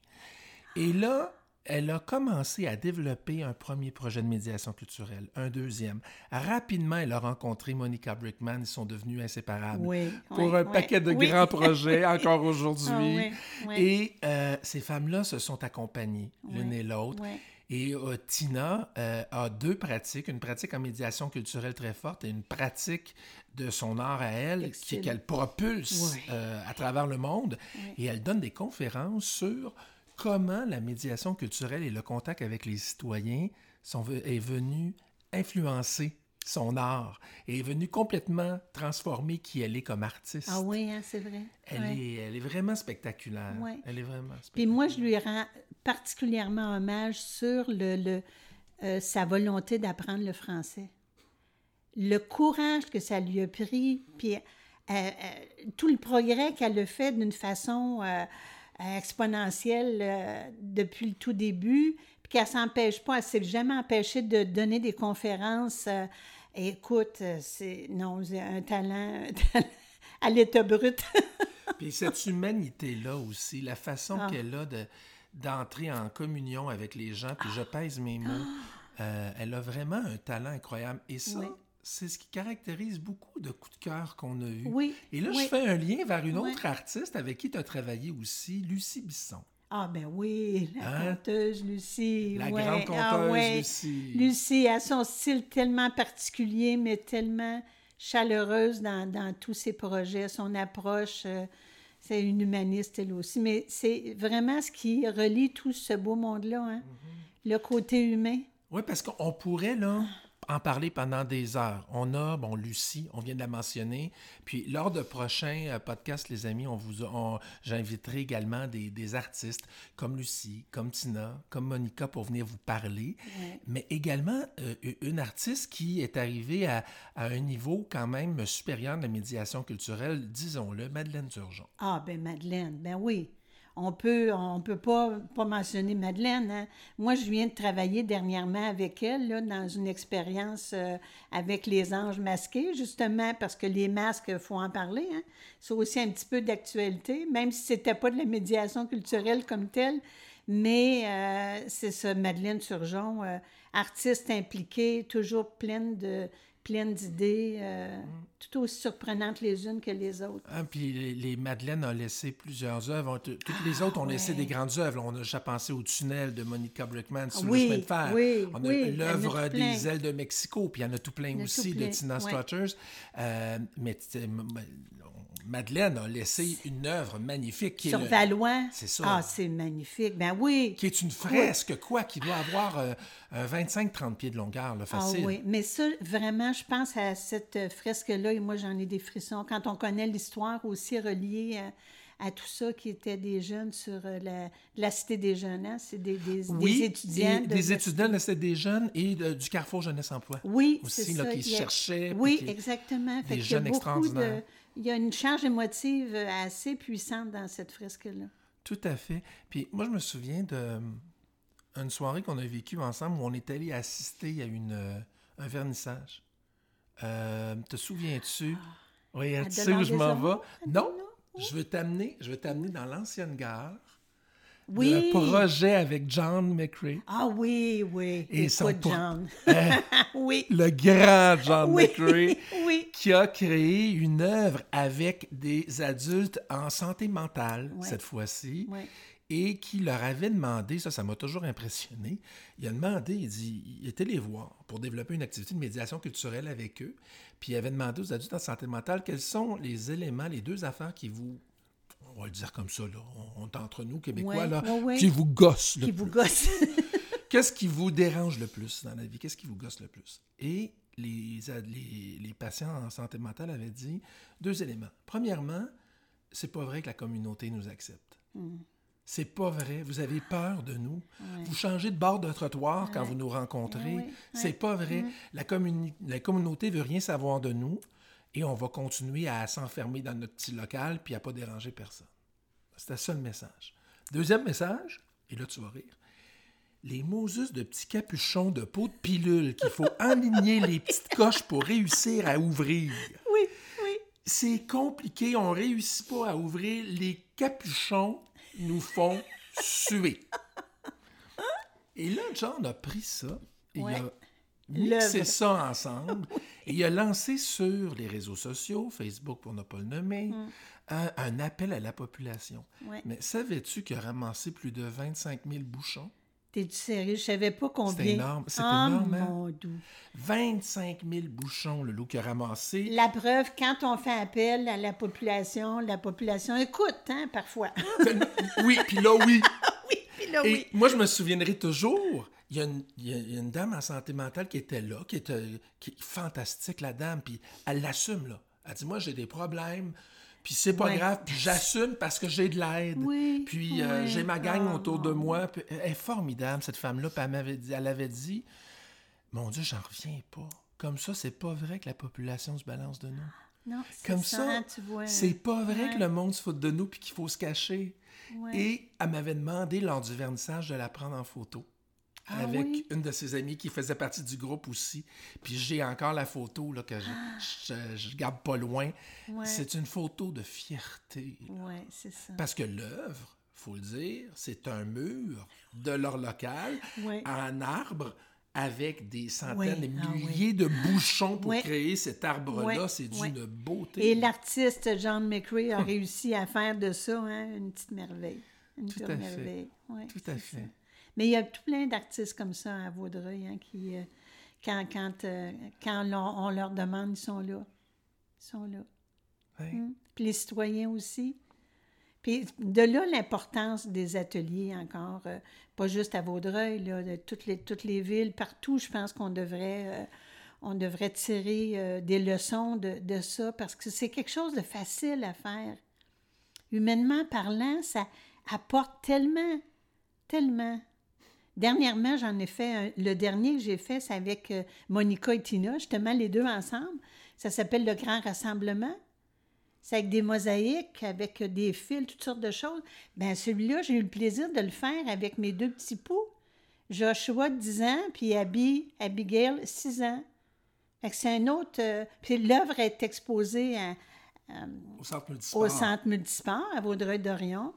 Et là, elle a commencé à développer un premier projet de médiation culturelle, un deuxième. Rapidement, elle a rencontré Monica Brickman. Ils sont devenus inséparables Oui, pour oui, un oui, paquet de grands projets encore aujourd'hui. Ah. Et euh, ces femmes-là se sont accompagnées l'une et l'autre. Et euh, Tina euh, a deux pratiques, une pratique en médiation culturelle très forte et une pratique de son art à elle, qu'elle propulse Oui. euh, à travers le monde. Et elle donne des conférences sur comment la médiation culturelle et le contact avec les citoyens sont, est venu influencer son art et est venu complètement transformer qui elle est comme artiste. Ah oui, hein, c'est vrai. Elle, Ouais. est, elle est vraiment spectaculaire. Ouais. Elle est vraiment Puis moi, je lui rends particulièrement hommage sur le, le, euh, sa volonté d'apprendre le français. Le courage que ça lui a pris, puis euh, euh, tout le progrès qu'elle a fait d'une façon exponentielle euh, depuis le tout début, puis qu'elle s'empêche pas, elle s'est jamais empêchée de donner des conférences. euh, écoute, euh, c'est non, c'est un talent, un talent à l'état brut. Puis cette humanité-là aussi, la façon Ah. qu'elle a de, d'entrer en communion avec les gens, puis je pèse mes mots, euh, elle a vraiment un talent incroyable. Et ça, Oui. C'est ce qui caractérise beaucoup de coups de cœur qu'on a eus. Oui, Et là, oui. je fais un lien vers une Oui. autre artiste avec qui tu as travaillé aussi, Lucie Bisson. Ah ben oui, la Hein? conteuse Lucie. La ouais. grande conteuse Ah ouais. Lucie. Lucie a son style tellement particulier, mais tellement chaleureuse dans, dans tous ses projets, son approche. euh, c'est une humaniste elle aussi. Mais c'est vraiment ce qui relie tout ce beau monde-là, hein? Mm-hmm. le côté humain. Oui, parce qu'on pourrait, là, en parler pendant des heures. On a, bon, Lucie, on vient de la mentionner. Puis, lors de prochains euh, podcasts, les amis, on vous, on- j'inviterai également des, des artistes comme Lucie, comme Tina, comme Monica pour venir vous parler. Mais également, euh, une artiste qui est arrivée à, à un niveau quand même supérieur de la médiation culturelle, disons-le, Madeleine Turgeon. Ah, ben Madeleine, ben oui. On peut, peut pas, pas mentionner Madeleine. hein. Moi, je viens de travailler dernièrement avec elle dans une expérience euh, avec les anges masqués, justement, parce que les masques, faut en parler. Hein. C'est aussi un petit peu d'actualité, même si c'était pas de la médiation culturelle comme telle. Mais euh, c'est ça, Madeleine Surgeon, euh, artiste impliquée, toujours pleine de pleine d'idées, euh, tout aussi surprenantes les unes que les autres. Ah, puis les, les Madeleine ont laissé plusieurs œuvres. Toutes les autres ont laissé ouais. des grandes œuvres. On a déjà pensé au tunnel de Monica Brickman sur Oui, le chemin de fer. oui, on a oui, l'œuvre des ailes de Mexico, puis il y en a tout plein aussi tout de Tina ouais. Struthers. Euh, mais m- Madeleine a laissé une œuvre magnifique qui est, Sur le- Valois. C'est ça. Ah, c'est magnifique. Ben oui. qui est une fresque, quoi, qui doit avoir euh, un 25-30 pieds de longueur, là, Ah facile. oui, mais ça, vraiment, je pense à cette euh, fresque-là, et moi, j'en ai des frissons. Quand on connaît l'histoire aussi reliée à, à tout ça, qui étaient des jeunes sur euh, la, la Cité des Jeunes, hein, c'est des, des, Oui, des étudiants. de- des de- étudiants, là, c'était des jeunes et de- du Carrefour Jeunesse Emploi. Oui, aussi, là, ça. qui il a- cherchaient, Oui, qui- exactement. Fait des qu'il y a jeunes beaucoup de... extraordinaires. Il y a une charge émotive euh, assez puissante dans cette fresque-là. Tout à fait. Puis moi, je me souviens de une soirée qu'on a vécue ensemble où on est allé assister à une, euh, un vernissage. Euh, te souviens-tu? oui, À tu sais où je m'en vais? Non, je veux t'amener, je veux t'amener dans l'ancienne gare. Oui. Le projet avec John McRae. Ah oui, oui. Et son pour- John. Euh, oui. le grand John Oui. McRae. oui. qui a créé une œuvre avec des adultes en santé mentale, cette fois-ci. Et qui leur avait demandé, ça, ça m'a toujours impressionné, il a demandé, il dit, il était les voir pour développer une activité de médiation culturelle avec eux, puis il avait demandé aux adultes en santé mentale quels sont les éléments, les deux affaires qui vous, on va le dire comme ça, là, on, est entre nous, Québécois, Ouais, là, ouais, ouais. qui vous gossent le Qui plus. vous gosse. Qu'est-ce qui vous dérange le plus dans la vie? Qu'est-ce qui vous gosse le plus? Et les, les patients en santé mentale avaient dit deux éléments. Premièrement, c'est pas vrai que la communauté nous accepte. Hmm. C'est pas vrai. Vous avez peur de nous. Vous changez de bord de trottoir quand vous nous rencontrez. Ouais, C'est pas vrai. La, communi- la communauté veut rien savoir de nous et on va continuer à s'enfermer dans notre petit local puis à pas déranger personne. C'était ça le message. Deuxième message, et là tu vas rire, les Moses de petits capuchons de peau de pilule qu'il faut aligner les petites coches pour réussir à ouvrir. oui, oui. C'est compliqué, on réussit pas à ouvrir. Les capuchons nous font suer. Et là, John a pris ça et Ouais. il a mixé ça ensemble et il a lancé sur les réseaux sociaux, Facebook pour ne pas le nommer, un, un appel à la population. Mm. Ouais. Mais savais-tu qu'il a ramassé plus de 25 000 bouchons? T'es-tu sérieux? Je savais pas combien. énorme. C'est Ah, énorme, hein? mon doux. 25 000 bouchons, le loup qui a ramassé. La preuve, quand on fait appel à la population, la population écoute, hein, parfois. Oui, puis là, oui. oui, puis là, Et oui. moi, je me souviendrai toujours. Il y, a une, il y a- il y a une dame en santé mentale qui était là, qui était qui est fantastique, la dame, puis elle l'assume, là. Elle dit Moi, j'ai des problèmes, puis c'est pas Ouais. grave, puis j'assume parce que j'ai de l'aide. Oui, Puis euh, oui. j'ai ma gang Ah. autour de moi. Puis elle est formidable, cette femme-là. Puis elle m'avait dit Elle avait dit Mon Dieu, j'en reviens pas. Comme ça, c'est pas vrai que la population se balance de nous. Non, c'est Comme ça, ça, hein, c'est pas vrai Ouais. que le monde se fout de nous puis qu'il faut se cacher. Ouais. Et elle m'avait demandé lors du vernissage de la prendre en photo. Ah avec oui? une de ses amies qui faisait partie du groupe aussi. Puis j'ai encore la photo là, que je, je- je garde pas loin. Ah. Ouais. C'est une photo de fierté. Oui, c'est ça. Parce que l'œuvre, faut le dire, c'est un mur de leur local Ouais. en arbre avec des centaines Oui, et ah oui. milliers de bouchons pour créer cet arbre-là. C'est d'une beauté. Et l'artiste John McRae a réussi à faire de ça hein, une petite merveille. Une Tout à merveille. Tout à fait. ça. Mais il y a tout plein d'artistes comme ça à Vaudreuil hein, qui, euh, quand, quand, euh, quand on leur demande, ils sont là. Ils sont là. Ouais. Mm. Puis les citoyens aussi. Puis de là l'importance des ateliers encore, euh, pas juste à Vaudreuil, là, de toutes les, toutes les villes, partout, je pense qu'on devrait, euh, on devrait tirer euh, des leçons de, de ça parce que c'est quelque chose de facile à faire. Humainement parlant, ça apporte tellement, tellement. Dernièrement, j'en ai fait un- le dernier que j'ai fait, c'est avec euh, Monica et Tina, justement les deux ensemble. Ça s'appelle le Grand Rassemblement. C'est avec des mosaïques, avec euh, des fils, toutes sortes de choses. Ben celui-là, j'ai eu le plaisir de le faire avec mes deux petits poux. Joshua, 10 ans, puis Abby, Abigail, 6 ans. Fait que c'est un autre... euh, puis l'œuvre est exposée à- Au centre multisport. au centre multisport à Vaudreuil-Dorion.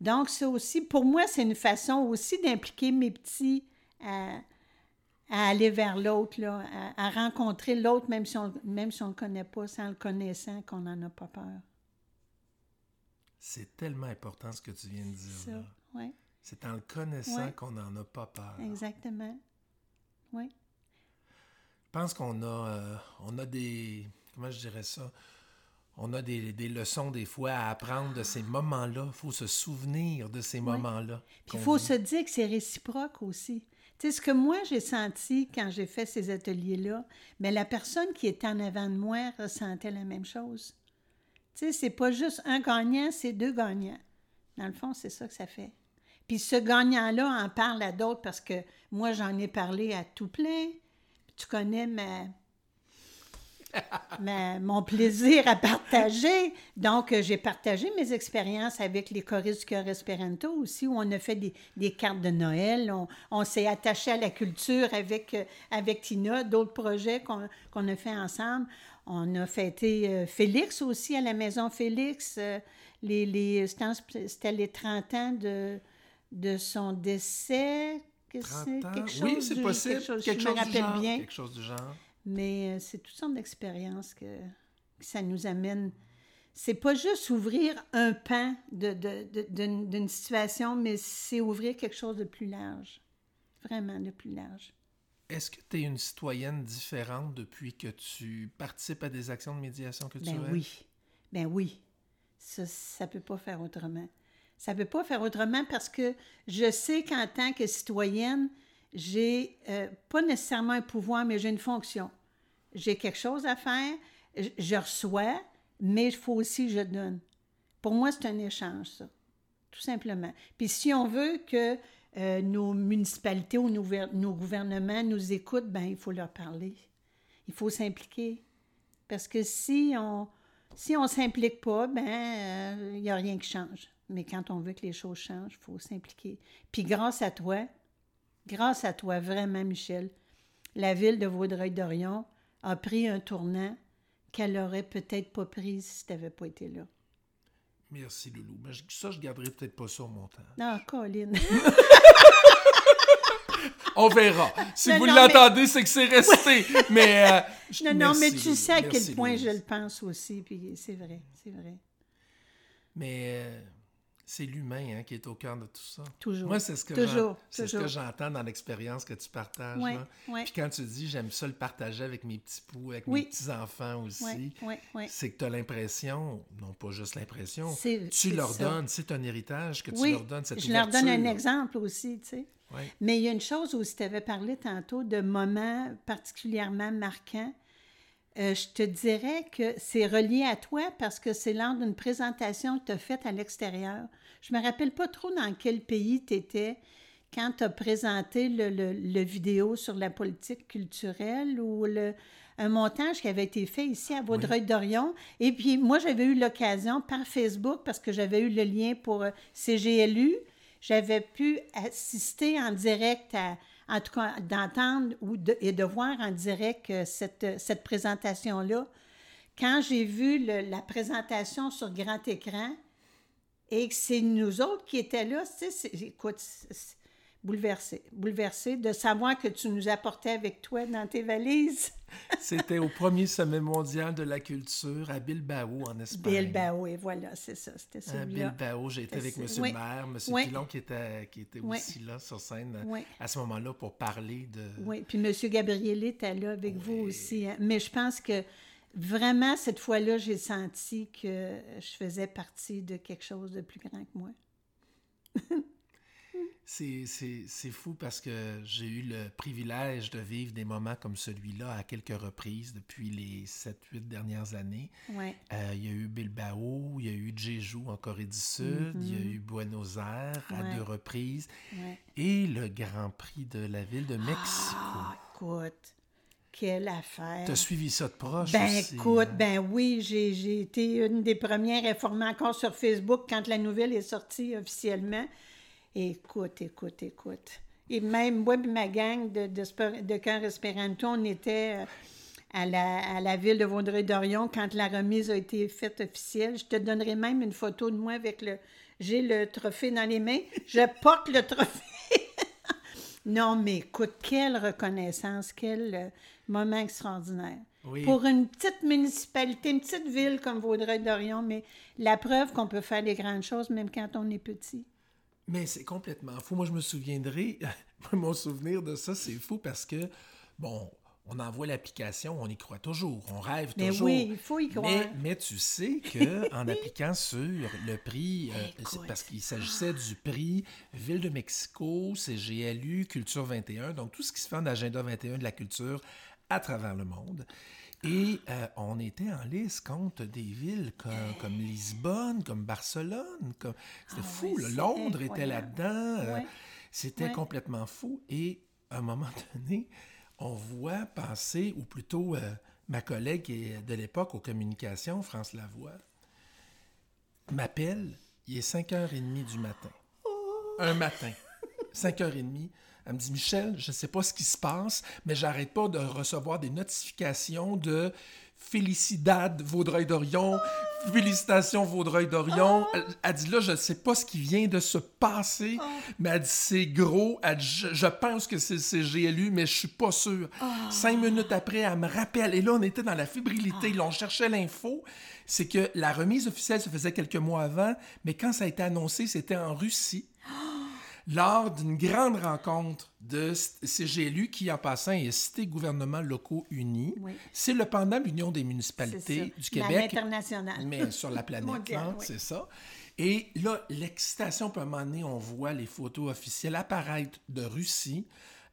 Donc, ça aussi, pour moi, c'est une façon aussi d'impliquer mes petits à, à aller vers l'autre, là, à, à rencontrer l'autre, même si on même si on le connaît pas, sans le connaissant, qu'on n'en a pas peur. C'est tellement important ce que tu viens de dire. Ça, là. C'est en le connaissant Ouais. qu'on n'en a pas peur. exactement. Oui, Je pense qu'on a, euh, on a des. Comment je dirais ça? On a des, des leçons des fois à apprendre de ces moments-là. Il faut se souvenir de ces moments-là. Puis il faut vit. se dire que c'est réciproque aussi. Tu sais, ce que moi, j'ai senti quand j'ai fait ces ateliers-là, mais la personne qui était en avant de moi ressentait la même chose. Tu sais, c'est pas juste un gagnant, c'est deux gagnants. Dans le fond, c'est ça que ça fait. Puis ce gagnant-là en parle à d'autres parce que moi, j'en ai parlé à tout plein. Tu connais ma... mon plaisir à partager. Donc, euh, j'ai partagé mes expériences avec les choristes du Cœur Esperanto aussi, où on a fait des, des cartes de Noël. On, on s'est attaché à la culture avec, euh, avec Tina, d'autres projets qu'on qu'on a fait ensemble. On a fêté euh, Félix aussi à la Maison Félix. euh, les, les, C'était les 30 ans de, de son décès. Que 30 c'est ans? quelque chose oui, c'est du- possible. Quelque chose, Quelque je chose me du rappelle genre. bien. Quelque chose du genre. Mais euh, c'est toutes sortes d'expériences que, que ça nous amène. C'est pas juste ouvrir un pan d'une, d'une situation, mais c'est ouvrir quelque chose de plus large. Vraiment de plus large. Est-ce que tu es une citoyenne différente depuis que tu participes à des actions de médiation culturelle? Ben oui. Ben oui. Ça, ça peut pas faire autrement. Ça peut pas faire autrement parce que je sais qu'en tant que citoyenne, j'ai euh, pas nécessairement un pouvoir, mais j'ai une fonction. J'ai quelque chose à faire, je, reçois, mais il faut aussi que je donne. Pour moi, c'est un échange, ça. Tout simplement. Puis si on veut que euh, nos municipalités ou nos, ver- nos gouvernements nous écoutent, ben il faut leur parler. Il faut s'impliquer. Parce que si on si on s'implique pas, ben il n'y a rien qui change. Mais quand on veut que les choses changent, il faut s'impliquer. Puis grâce à toi, grâce à toi vraiment, Michel, la ville de Vaudreuil-Dorion a pris un tournant qu'elle aurait peut-être pas pris si tu n'avais pas été là. Merci, Loulou. Mais je- ça, je garderai peut-être pas ça au montant. Non, Colin. On verra. Si Non, vous l'entendez, c'est que c'est resté. mais. euh, je- non, non, mais tu Loulou. sais à Merci, quel point je le pense aussi, puis c'est vrai, c'est vrai. Mais euh, c'est l'humain hein, qui est au cœur de tout ça. Toujours. Moi, c'est ce que j'entends dans l'expérience que tu partages. Là. Puis quand tu dis j'aime ça le partager avec mes petits poux, avec Oui. mes petits-enfants aussi, c'est que tu as l'impression, non pas juste l'impression, tu leur ça. donnes, c'est un héritage que tu leur donnes, cette je leur donne un exemple aussi, tu sais. Mais il y a une chose aussi, tu avais parlé tantôt de moments particulièrement marquants. Euh, je te dirais que c'est relié à toi parce que c'est lors d'une présentation que tu as faite à l'extérieur. Je me rappelle pas trop dans quel pays tu étais quand tu as présenté le, le- le vidéo sur la politique culturelle ou le, un montage qui avait été fait ici à Vaudreuil-Dorion. Et puis, moi, j'avais eu l'occasion par Facebook, parce que j'avais eu le lien pour euh, CGLU, j'avais pu assister en direct à, en tout cas, d'entendre et de voir en direct euh, cette, cette présentation-là. Quand j'ai vu la présentation sur grand écran et que c'est nous autres qui étaient là, écoute, c'est- c'est bouleversé, bouleversé de savoir que tu nous apportais avec toi dans tes valises. C'était au premier sommet mondial de la culture à Bilbao, en Espagne. Bilbao, et voilà, c'est ça, c'était À celui-là. Bilbao, j'ai été avec M. oui. le maire, M. Oui. Pilon qui était, qui était Oui. aussi là sur scène à ce moment-là pour parler de... Oui, puis M. Gabriel était là avec vous aussi. hein. Mais je pense que vraiment, cette fois-là, j'ai senti que je faisais partie de quelque chose de plus grand que moi. C'est- fou parce que j'ai eu le privilège de vivre des moments comme celui-là à quelques reprises depuis les 7-8 dernières années. Euh, il y a eu Bilbao, il y a eu Jeju en Corée du Sud, il y a eu Buenos Aires à Mm-hmm. Deux reprises et le Grand Prix de la ville de Mexico. Ah, écoute, quelle affaire. Tu as suivi ça de proche Ben aussi, écoute, hein? ben oui, j'ai j'ai été une des premières informées encore sur Facebook quand la nouvelle est sortie officiellement. Écoute, écoute, écoute. Et même moi et ma gang de, de, de Cœur Espéranto, on était euh, à la, à la ville de Vaudreuil-Dorion quand la remise a été faite officielle. Je te donnerai même une photo de moi avec le... J'ai le trophée dans les mains. Je porte le trophée. Non, mais écoute, quelle reconnaissance, quel euh, moment extraordinaire. Oui. Pour une petite municipalité, une petite ville comme Vaudreuil-Dorion, mais la preuve qu'on peut faire des grandes choses même quand on est petit. Mais c'est complètement fou. Moi, je me souviendrai, mon souvenir de ça, c'est fou parce que, bon, on envoie l'application, on y croit toujours, on rêve Mais toujours. oui, il faut y croire. Mais, mais tu sais que en appliquant sur le prix, euh, parce qu'il s'agissait du prix Ville de Mexico, CGLU, Culture 21, donc tout ce qui se fait en agenda 21 de la culture à travers le monde. Et euh, on était en liste contre des villes comme, comme Lisbonne, comme Barcelone. Comme... C'était Ah fou. là. Londres était là-dedans. euh, Ouais. C'était Ouais. complètement fou. Et à un moment donné, on voit passer, ou plutôt euh, ma collègue de l'époque aux communications, France Lavoie, m'appelle, il est 5h30 du matin. Un matin, 5h30. Elle me dit, Michel, je ne sais pas ce qui se passe, mais j'arrête pas de recevoir des notifications de Félicidade Vaudreuil-Dorion, félicitations Vaudreuil-Dorion. Elle, elle dit là, je ne sais pas ce qui vient de se passer, mais elle dit c'est gros. Elle dit, je, je pense que c'est CGLU, mais je suis pas sûr. Cinq minutes après, elle me rappelle. Et là, on était dans la fébrilité. Là, on cherchait l'info. C'est que la remise officielle se faisait quelques mois avant, mais quand ça a été annoncé, c'était en Russie lors d'une grande rencontre de CGLU qui, en passant, est cité gouvernements locaux unis. Oui. C'est le pendant de l'Union des municipalités du Québec. Mais sur la planète, hein, oui. c'est ça. Et là, l'excitation, à un moment donné, on voit les photos officielles apparaître de Russie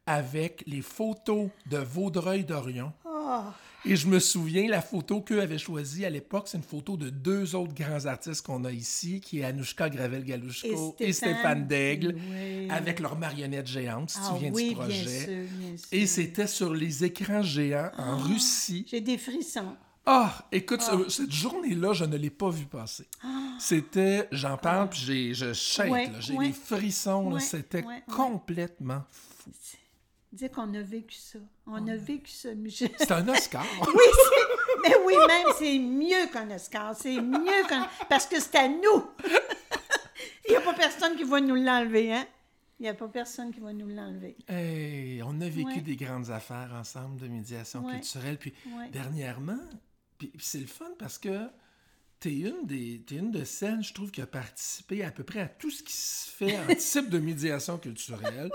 avec les photos de Vaudreuil-Dorion. Oh, Et je me souviens, la photo qu'eux avaient choisie à l'époque, c'est une photo de deux autres grands artistes qu'on a ici, qui est Anouchka Gravel-Galushko Et et, Stéphane. Daigle, Oui. avec leurs marionnettes géantes, si ah tu viens oui, du projet. bien sûr, bien sûr. Et c'était sur les écrans géants en Russie. J'ai des frissons. Ah, écoute, ce- cette journée-là, je ne l'ai pas vu passer. C'était, j'en parle, puis j'ai, je shake, Ouais, j'ai ouais. des frissons, Ouais, c'était complètement fou. Dis qu'on a vécu ça. On Oh. a vécu ça, Michel. C'est un Oscar. Oui, c'est- mais oui, même, c'est mieux qu'un Oscar. C'est mieux qu'un... Parce que c'est à nous. Il n'y a pas personne qui va nous l'enlever, hein? Il n'y a pas personne qui va nous l'enlever. Hey, on a vécu Ouais. des grandes affaires ensemble de médiation Ouais. culturelle. Puis Ouais. dernièrement, puis c'est le fun parce que t'es une, des, t'es une de celles, je trouve, qui a participé à peu près à tout ce qui se fait en type de médiation culturelle.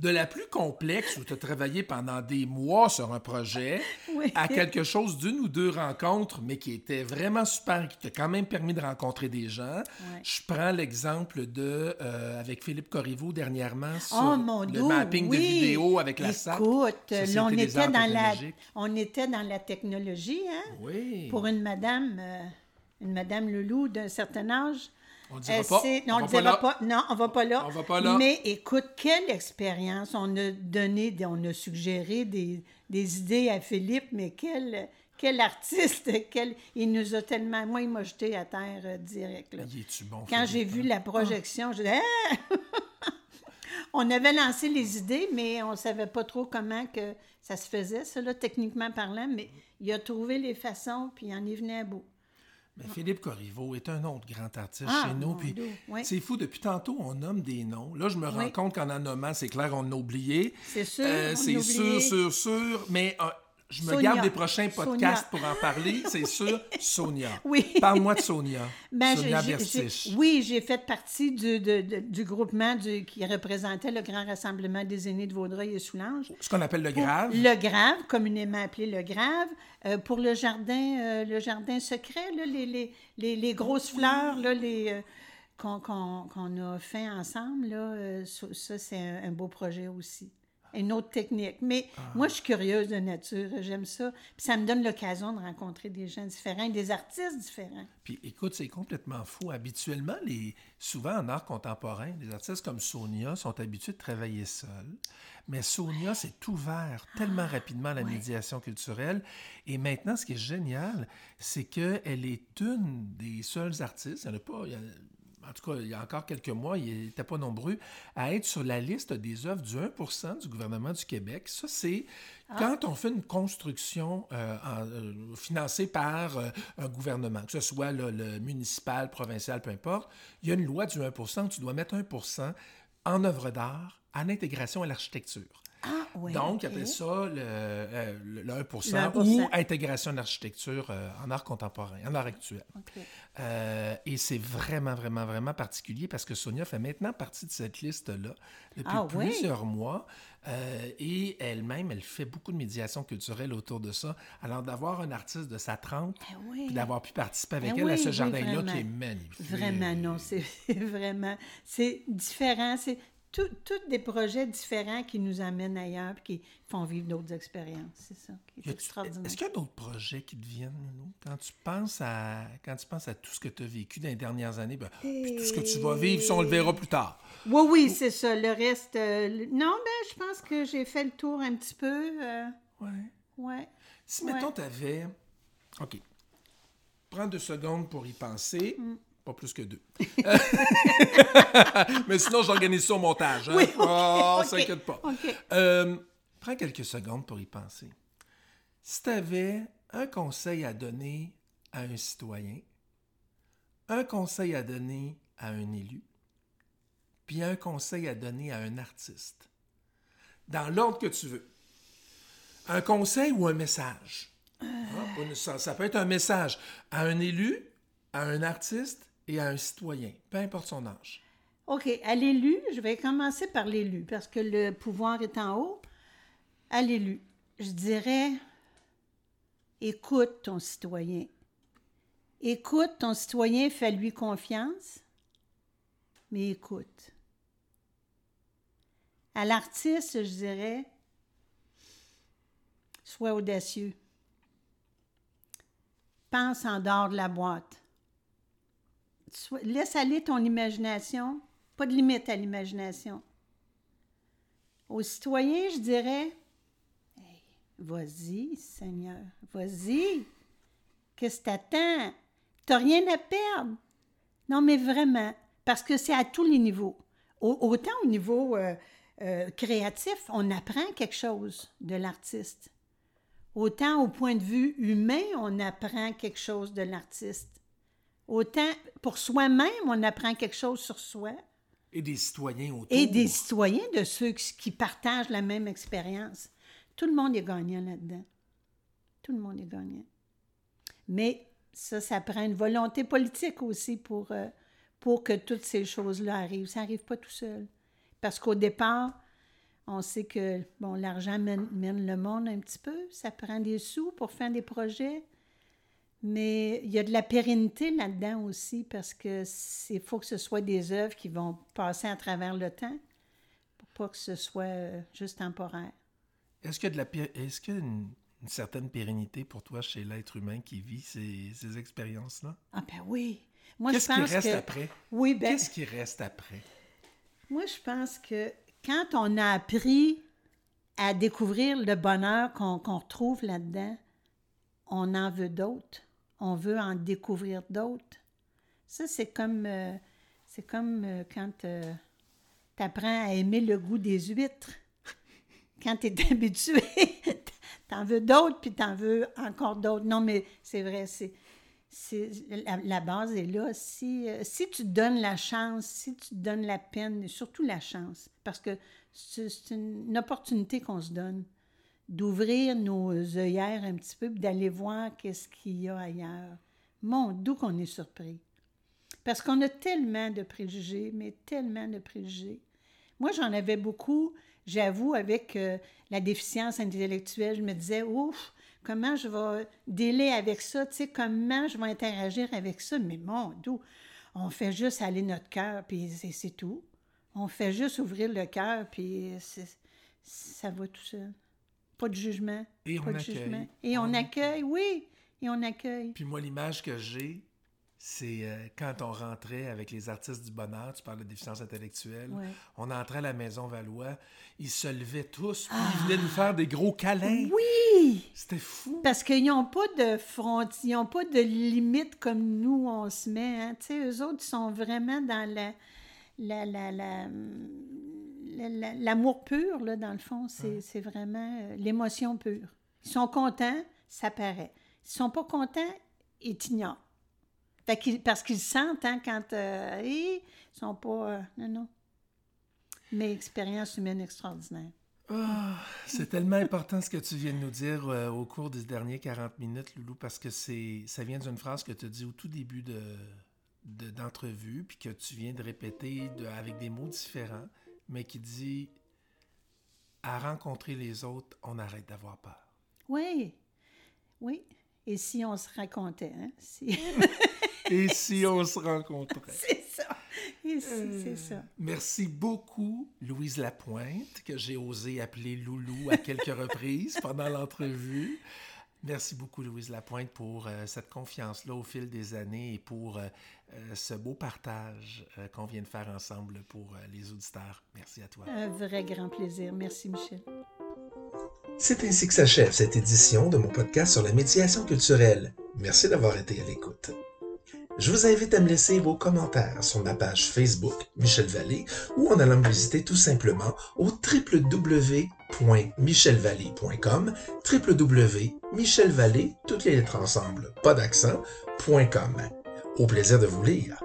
De la plus complexe, où tu as travaillé pendant des mois sur un projet, Oui. à quelque chose d'une ou deux rencontres, mais qui était vraiment super, qui t'a quand même permis de rencontrer des gens. Je prends l'exemple de, euh, avec Philippe Corriveau dernièrement, sur Oh mon le Dieu, mapping oui. de vidéo avec la SAP. Écoute, Société là, on était, dans la, on était dans la technologie, hein? Oui. Pour une madame, euh, une madame Leloup d'un certain âge. On le dira pas. non, On ne va dira pas là. pas. Non, on va pas là. On va pas là. Mais écoute, quelle expérience. On a donné, on a suggéré des, des idées à Philippe, mais quel, quel artiste, quel, il nous a tellement... Moi, il m'a jeté à terre euh, direct. là. Il est-tu bon, Quand j'ai vu hein? la projection, je disais... Ah! on avait lancé les idées, mais on savait pas trop comment que ça se faisait, ça, là, techniquement parlant, mais il a trouvé les façons, puis il en est venu à bout. Mais Philippe Corriveau est un autre grand artiste Ah, chez nous. Puis c'est fou, depuis tantôt, on nomme des noms. Là, je me rends compte qu'en en nommant, c'est clair, on a oublié. C'est sûr, Euh, c'est sûr, sûr, sûr. Mais euh, je me garde des prochains podcasts Sonia. pour en parler. C'est sûr, Sonia. Oui. Parle-moi de Sonia. Ben, Sonia j'ai- Bertich. oui, j'ai fait partie du, de- de- du groupement du- qui représentait le Grand Rassemblement des aînés de Vaudreuil et Soulanges. Ce qu'on appelle le grave. Le Grave, communément appelé le Grave, euh, pour le jardin, euh, le jardin secret, là, les, les, les, les grosses fleurs, là, les, euh, qu'on, a fait ensemble, là, ça, ça, c'est un, un beau projet aussi. Une autre technique. Mais moi, je suis curieuse de nature, j'aime ça. Puis ça me donne l'occasion de rencontrer des gens différents, des artistes différents. Puis écoute, c'est complètement fou. Habituellement, les, souvent en art contemporain, les artistes comme Sonia sont habitués de travailler seuls. Mais Sonia s'est ouvert tellement rapidement à la médiation culturelle. Et maintenant, ce qui est génial, c'est qu'elle est une des seules artistes, il n'y en a pas, il y a- en tout cas, il y a encore quelques mois, il n'était pas nombreux, à être sur la liste des œuvres du 1% du gouvernement du Québec. Ça, c'est quand on fait une construction euh, en- euh, financée par euh, un gouvernement, que ce soit là, le municipal, provincial, peu importe, il y a une loi du 1% où tu dois mettre 1% en œuvre d'art à l'intégration à l'architecture. Ah, oui. Donc, ok. après ça, le, euh, le- le 1, Le 1%. ou intégration en architecture euh, en art contemporain, en art actuel. Euh, et c'est vraiment, vraiment, vraiment particulier parce que Sonia fait maintenant partie de cette liste-là depuis Ah oui? plusieurs mois. Euh, et elle-même, elle fait beaucoup de médiation culturelle autour de ça. Alors, d'avoir un artiste de sa trempe, Eh oui. puis d'avoir pu participer avec Eh elle à ce jardin-là qui est magnifique. Vraiment, non, c'est vraiment, c'est différent, c'est tous des projets différents qui nous amènent ailleurs puis qui font vivre d'autres expériences, c'est ça, qui est extraordinaire. Est-ce qu'il y a d'autres projets qui te viennent, Nounou? Quand tu penses à quand tu penses à tout ce que tu as vécu dans les dernières années, ben, puis tout ce que tu vas vivre, ça, on le verra plus tard. Oui, oui, c'est ça, le reste, euh, le- non, ben, je pense que j'ai fait le tour un petit peu, euh, Ouais. Ouais. Si, Ouais. mettons, tu avais. OK. Prends deux secondes pour y penser. Mm. Pas plus que deux. Mais sinon, j'organise ça au montage. Hein? Oui, Oh, s'inquiète pas. Euh, prends quelques secondes pour y penser. Si tu avais un conseil à donner à un citoyen, un conseil à donner à un élu, puis un conseil à donner à un artiste, dans l'ordre que tu veux. Un conseil ou un message? Ah, nécessaire- ça peut être un message à un élu, à un artiste et à un citoyen, peu importe son âge. OK. À l'élu, je vais commencer par l'élu parce que le pouvoir est en haut. À l'élu, je dirais écoute ton citoyen. Écoute ton citoyen, fais-lui confiance, mais écoute. À l'artiste, je dirais sois audacieux. Pense en dehors de la boîte. Laisse aller ton imagination. Pas de limite à l'imagination. Aux citoyens, je dirais Hey, Vas-y, Seigneur, vas-y. Qu'est-ce que t'attends? T'as rien à perdre. Non, mais vraiment, parce que c'est à tous les niveaux. Au- autant au niveau euh, euh, créatif, on apprend quelque chose de l'artiste. Autant au point de vue humain, on apprend quelque chose de l'artiste. Autant pour soi-même, on apprend quelque chose sur soi. Et des citoyens autour. Et des citoyens, de ceux qui partagent la même expérience. Tout le monde est gagnant là-dedans. Tout le monde est gagnant. Mais ça, ça prend une volonté politique aussi pour, euh, pour que toutes ces choses-là arrivent. Ça n'arrive pas tout seul. Parce qu'au départ, on sait que bon, l'argent mène, mène le monde un petit peu. Ça prend des sous pour faire des projets. Mais il y a de la pérennité là-dedans aussi parce que il faut que ce soit des œuvres qui vont passer à travers le temps pour pas que ce soit euh, juste temporaire. Est-ce qu'il y a, de la est-ce qu'il y a une, une certaine pérennité pour toi chez l'être humain qui vit ces, ces expériences-là? Ah ben oui. Moi, je Qu'est-ce qui reste que... après? Oui, ben, Qu'est-ce qui reste après? moi, je pense que quand on a appris à découvrir le bonheur qu'on qu'on retrouve là-dedans, on en veut d'autres. On veut en découvrir d'autres. Ça, c'est comme, euh, comme euh, quand tu apprends à aimer le goût des huîtres. Quand tu es habitué, t'en veux d'autres, puis t'en veux encore d'autres. Non, mais c'est vrai, c'est, la, base est là. Si, euh, si tu donnes la chance, si tu donnes la peine, surtout la chance, parce que c'est, une opportunité qu'on se donne d'ouvrir nos œillères un petit peu, d'aller voir qu'est-ce qu'il y a ailleurs. Mon, d'où qu'on est surpris. Parce qu'on a tellement de préjugés, mais tellement de préjugés. Moi, j'en avais beaucoup, j'avoue, avec euh, la déficience intellectuelle. Je me disais, ouf, comment je vais délai avec ça, comment je vais interagir avec ça? Mais mon, d'où? On fait juste aller notre cœur, puis c'est, tout. On fait juste ouvrir le cœur, puis ça va tout seul. Pas de jugement. Et on pas de accueille. jugement. Et on, On accueille, oui. Et on accueille. Puis moi, l'image que j'ai, c'est euh, quand on rentrait avec les artistes du bonheur, tu parles de déficience intellectuelle, Ouais. on entrait à la Maison Valois, ils se levaient tous, puis ils venaient nous faire des gros câlins. Ah! Oui! C'était fou. Parce qu'ils n'ont pas de frontières, ils n'ont pas de limites comme nous, on se met. Hein. Tu sais, eux autres, ils sont vraiment dans la, la, la, la- la- la- l'amour pur, là, dans le fond. C'est, c'est vraiment euh, l'émotion pure. Ils sont contents, ça paraît. Ils sont pas contents, ils t'ignorent. Parce qu'ils sentent, hein, quand euh, ils sont pas... euh, non, non. Mais expérience humaine extraordinaire. Ah, c'est tellement important ce que tu viens de nous dire euh, au cours des derniers 40 minutes, Loulou, parce que c'est, ça vient d'une phrase que tu as dit au tout début de, de- d'entrevue, puis que tu viens de répéter de- avec des mots différents, mais qui dit à rencontrer les autres, on arrête d'avoir peur. Oui, oui. Et si on se racontait, hein? Si... Et si on se rencontrait? c'est ça. Et si, c'est ça. Merci beaucoup, Louise Lapointe, que j'ai osé appeler Loulou à quelques reprises pendant l'entrevue. Merci beaucoup, Louise Lapointe, pour euh, cette confiance-là au fil des années et pour euh, euh, ce beau partage euh, qu'on vient de faire ensemble pour euh, les auditeurs. Merci à toi. Un vrai grand plaisir. Merci, Michel. C'est ainsi que s'achève cette édition de mon podcast sur la médiation culturelle. Merci d'avoir été à l'écoute. Je vous invite à me laisser vos commentaires sur ma page Facebook, Michel Vallée, ou en allant me visiter tout simplement au www.michelvallée.com, www.michelvallée, toutes les lettres ensemble, pas d'accent, .com. Au plaisir de vous lire.